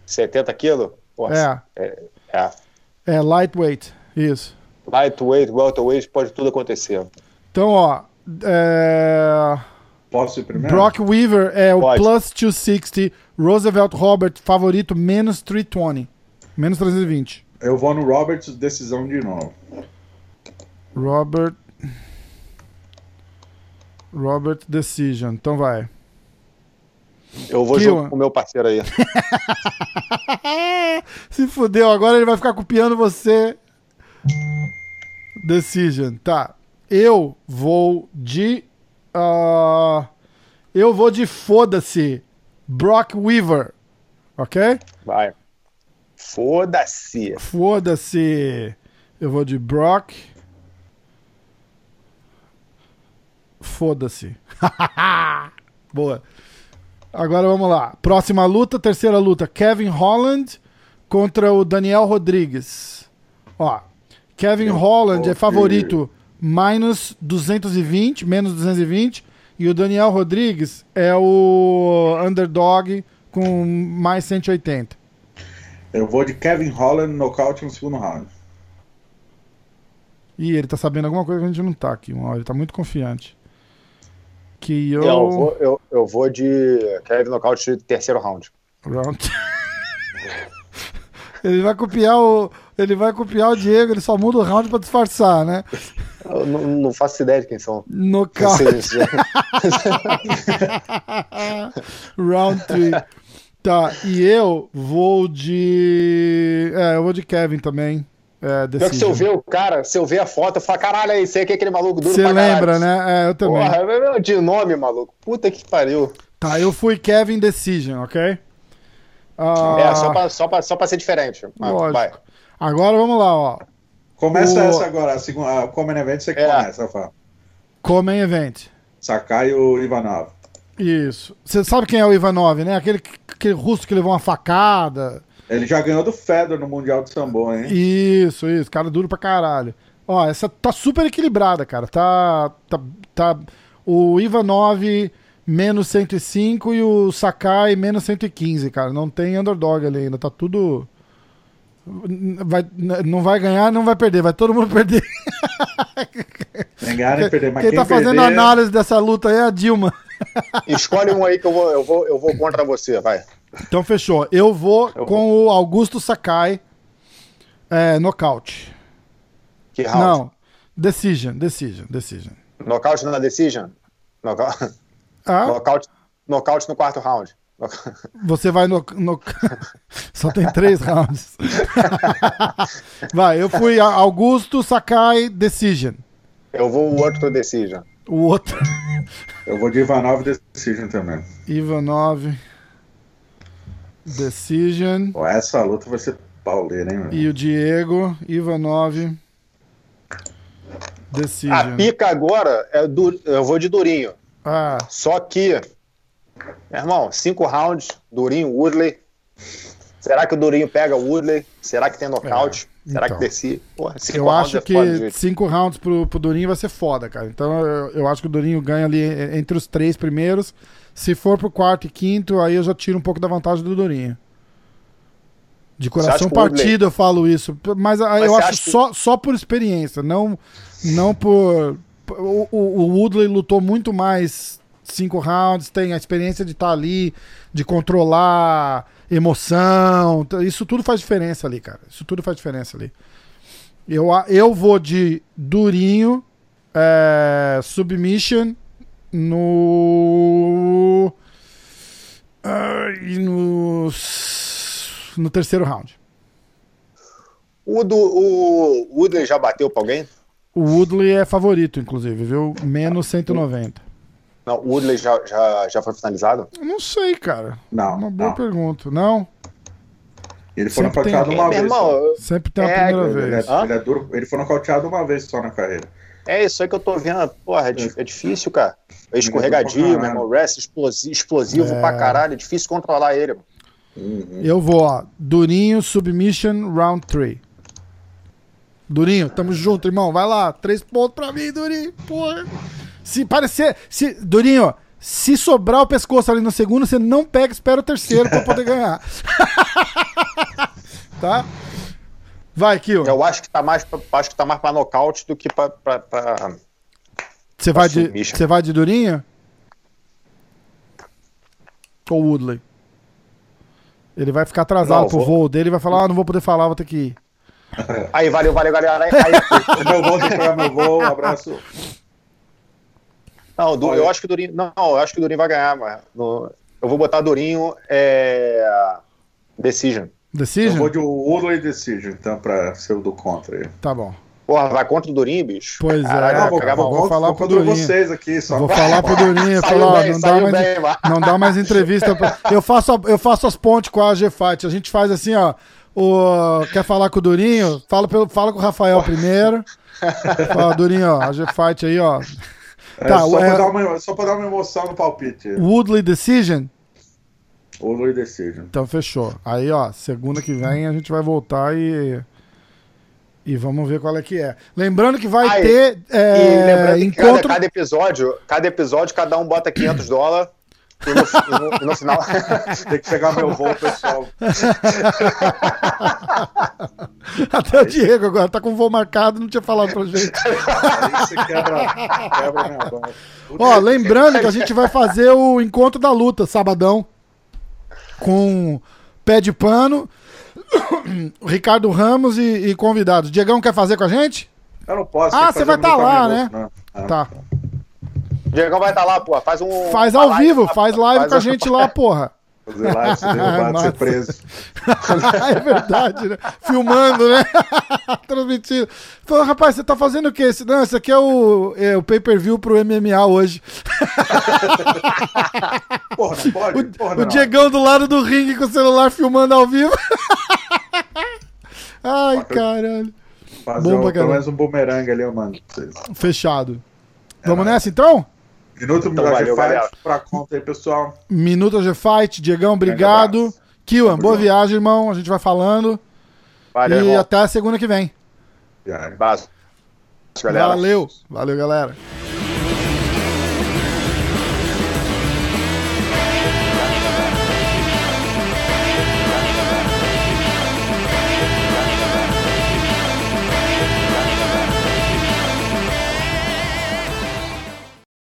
70 quilos?
É,
é. é.
é lightweight. Isso.
Lightweight, welterweight, pode tudo acontecer.
Então, ó. É...
Posso ir primeiro?
Brock Weaver é o
Pode.
plus 260. Roosevelt Robert, favorito, menos 320. Menos 320.
Eu vou no Roberts, decisão de novo.
Robert. Robert Decision. Então vai.
Eu vou junto com o meu parceiro aí.
Se fudeu, agora ele vai ficar copiando você. Decision. Tá. Eu vou de. ah, eu vou de foda-se. Brock Weaver. Ok?
Vai. Foda-se.
Foda-se. Eu vou de Brock. Foda-se. Boa. Agora vamos lá. Próxima luta, terceira luta. Kevin Holland contra o Daniel Rodrigues. Ó, Kevin Holland é favorito minus 220, menos 220. E o Daniel Rodrigues é o underdog com mais 180.
Eu vou de Kevin Holland, nocaute no segundo round.
Ih, ele tá sabendo alguma coisa que a gente não tá aqui. Uma hora. Ele tá muito confiante. Que eu.
Eu, vou, eu, eu vou de Kevin Knockout de terceiro round.
Round. ele vai copiar o. Ele vai copiar o Diego, ele só muda o round pra disfarçar, né?
Eu não, não faço ideia de quem são.
Nocaute.
Vocês-
Round 3. Tá, e eu vou de. É, eu vou de Kevin também. É,
Pior que se eu ver o cara, se eu ver a foto, eu falo, caralho, aí, você aqui é aquele maluco duro
Você lembra, né? É, eu também.
Porra, meu, de nome, maluco. Puta que pariu.
Tá, eu fui Kevin Decision, ok? Ah,
É, só pra, só, pra, só pra ser diferente. Mas,
Lógico.
vai.
Agora vamos lá, ó.
Começa
O-
essa agora, a segunda, a Common Event você que
É.
começa, Fá.
Common Event.
Sakai o Ivanov.
Isso. Você sabe quem é o Ivanov, né? Aquele, aquele russo que levou uma facada.
Ele já ganhou do Fedor no Mundial de Sambo, hein?
Isso, isso. Cara duro pra caralho. Ó, essa tá super equilibrada, cara. Tá. tá, tá o Ivanov menos 105 e o Sakai menos 115, cara. Não tem underdog ali ainda. Tá tudo. Vai, não vai ganhar, não vai perder. Vai todo mundo perder.
Ganhar nem perder, mas
Quem
quem,
tá fazendo
perder,
análise dessa luta aí é a Dilma.
Escolhe um aí que eu vou, eu vou, eu vou contra você, vai.
Então fechou. Eu vou
Eu
com o Augusto Sakai. É, nocaute.
Que round?
Não. Decision, decision, decision.
Knockout na decision? Knockout,
Ah,
knockout, knockout no quarto round.
você vai no. no- Só tem três rounds. vai, eu fui Augusto Sakai Decision.
Eu vou o outro decision.
O outro.
Eu vou de Ivanov Decision também.
Ivanov. Decision.
Pô, essa luta vai ser pauleira, hein, meu?
E o Diego. Ivanov.
A
Decision.
pica agora, é du... eu vou de Durinho.
Ah,
Só que, meu irmão, cinco rounds, Durinho, Woodley. Será que o Durinho pega o Woodley? Será que tem nocaute?
É,
Será
então.
que desce? Porra, cinco
Eu
rounds
acho
é foda,
que
gente.
cinco rounds pro, pro Durinho vai ser foda, cara. Então eu, eu acho que o Durinho ganha ali entre os três primeiros. Se for pro quarto e quinto, aí eu já tiro um pouco da vantagem do Durinho. De coração partido eu falo isso. Mas, ah,
Mas
eu acho
que-
só, só por experiência, não, não por. O, o, o Woodley lutou muito mais cinco rounds, tem a experiência de estar ali, de controlar emoção. Isso tudo faz diferença ali, cara. Isso tudo faz diferença ali. Eu, eu vou de Durinho, é, Submission no. ai, no. No terceiro round.
O, do, o Woodley já bateu pra alguém?
O Woodley é favorito, inclusive, viu? Menos 190.
Não, o Woodley já, já, já foi finalizado?
Eu não sei, cara.
Não,
Uma boa
não.
pergunta. Não?
Ele foi
Sempre
nocauteado
tem-
uma vez.
irmão,
só.
Sempre tem uma
É,
primeira
Ele
vez.
é, ele é duro. Ele foi nocauteado uma vez só na carreira.
é isso aí que eu tô vendo. Porra, é, é difícil, cara. É escorregadio, meu irmão. Rest explosivo, explosivo
É.
pra caralho. É difícil controlar ele. mano.
Uhum.
Eu vou, ó. Durinho, Submission, Round 3. Durinho, tamo junto, irmão. Vai lá. Três pontos pra mim, Durinho. Porra. Se parecer. Se, Durinho, se sobrar o pescoço ali no segundo, você não pega, espera o terceiro pra poder ganhar. tá? Vai, Kio.
Eu acho que tá mais pra, acho que tá mais pra nocaute do que pra. pra, pra-
Você vai, de, você vai de Durinho? Ou Woodley? Ele vai ficar atrasado
Não,
pro
vou-
voo dele e vai falar: ah, não vou poder falar, vou ter que ir.
Aí, valeu, valeu, galera. Aí, aí-
meu voo, meu voo, um abraço.
Não, du- eu acho que o Durinho. Não, eu acho que o Durinho vai ganhar, mas. no- eu vou botar Durinho. É, decision.
Eu
Decision?
vou de Woodley Decision, então, pra ser o do contra aí.
Tá bom.
Porra, vai contra o Durinho, bicho?
Pois é,
Caralho,
vou- vou-
mal.
vou falar pro Durinho.
vocês aqui, só.
Vou falar pro Durinho, falar, ó,
bem,
não, dá mais,
bem,
não dá mais entrevista. pra- Eu faço, a- eu faço as pontes com a G-Fight. A gente faz assim, ó. O, quer falar com o Durinho? Fala, pelo, fala com o Rafael primeiro. Fala, Durinho, ó, a G-Fight aí, ó.
É,
Tá,
só,
é-
pra dar uma, só pra dar uma emoção no palpite.
Woodley Decision?
Woodley Decision.
Então fechou. Aí, ó, segunda que vem a gente vai voltar e. E vamos ver qual é que é. Lembrando que vai
Ah, e-
ter
E
é,
lembrando que cada,
encontro.
cada episódio, cada episódio, cada um bota 500 dólares. E no, no- e no final.
Tem que pegar meu voo, pessoal.
Até o Diego agora tá com voo marcado, não tinha falado pra gente.
Aí você quebra, quebra minha barra.
Ó, lembrando que a gente vai fazer o encontro da luta, sabadão, com pé de pano, Ricardo Ramos e, e convidados. Diegão quer fazer com a gente?
Eu não posso.
Ah, você vai
um
tá lá, né?
Ah.
Tá.
Diegão vai estar lá, pô. Faz um.
Faz ao
live
vivo,
lá,
faz live com a gente lá, porra.
Fazer live, ser derrubado, ser preso.
é verdade, né? Filmando, né? Transmitindo. Falou, rapaz, você tá fazendo o quê? Esse- Não, esse aqui é o, é o pay-per-view pro MMA hoje.
Porra, não pode? Porra,
O
não.
Diegão do lado do ringue com o celular filmando ao vivo. Ai, caralho.
Fazer
Bom
um, pelo menos um bumerangue ali, eu mando pra vocês.
Fechado. Vamos nessa então?
Minuto
Então
G-Fight
galera.
pra conta aí, pessoal.
Minuto G-Fight. Diegão, obrigado. Kiwan, boa viagem, irmão. A gente vai falando.
Valeu,
e
irmão.
até a segunda que vem.
Abraço, galera.
Valeu. Valeu, galera.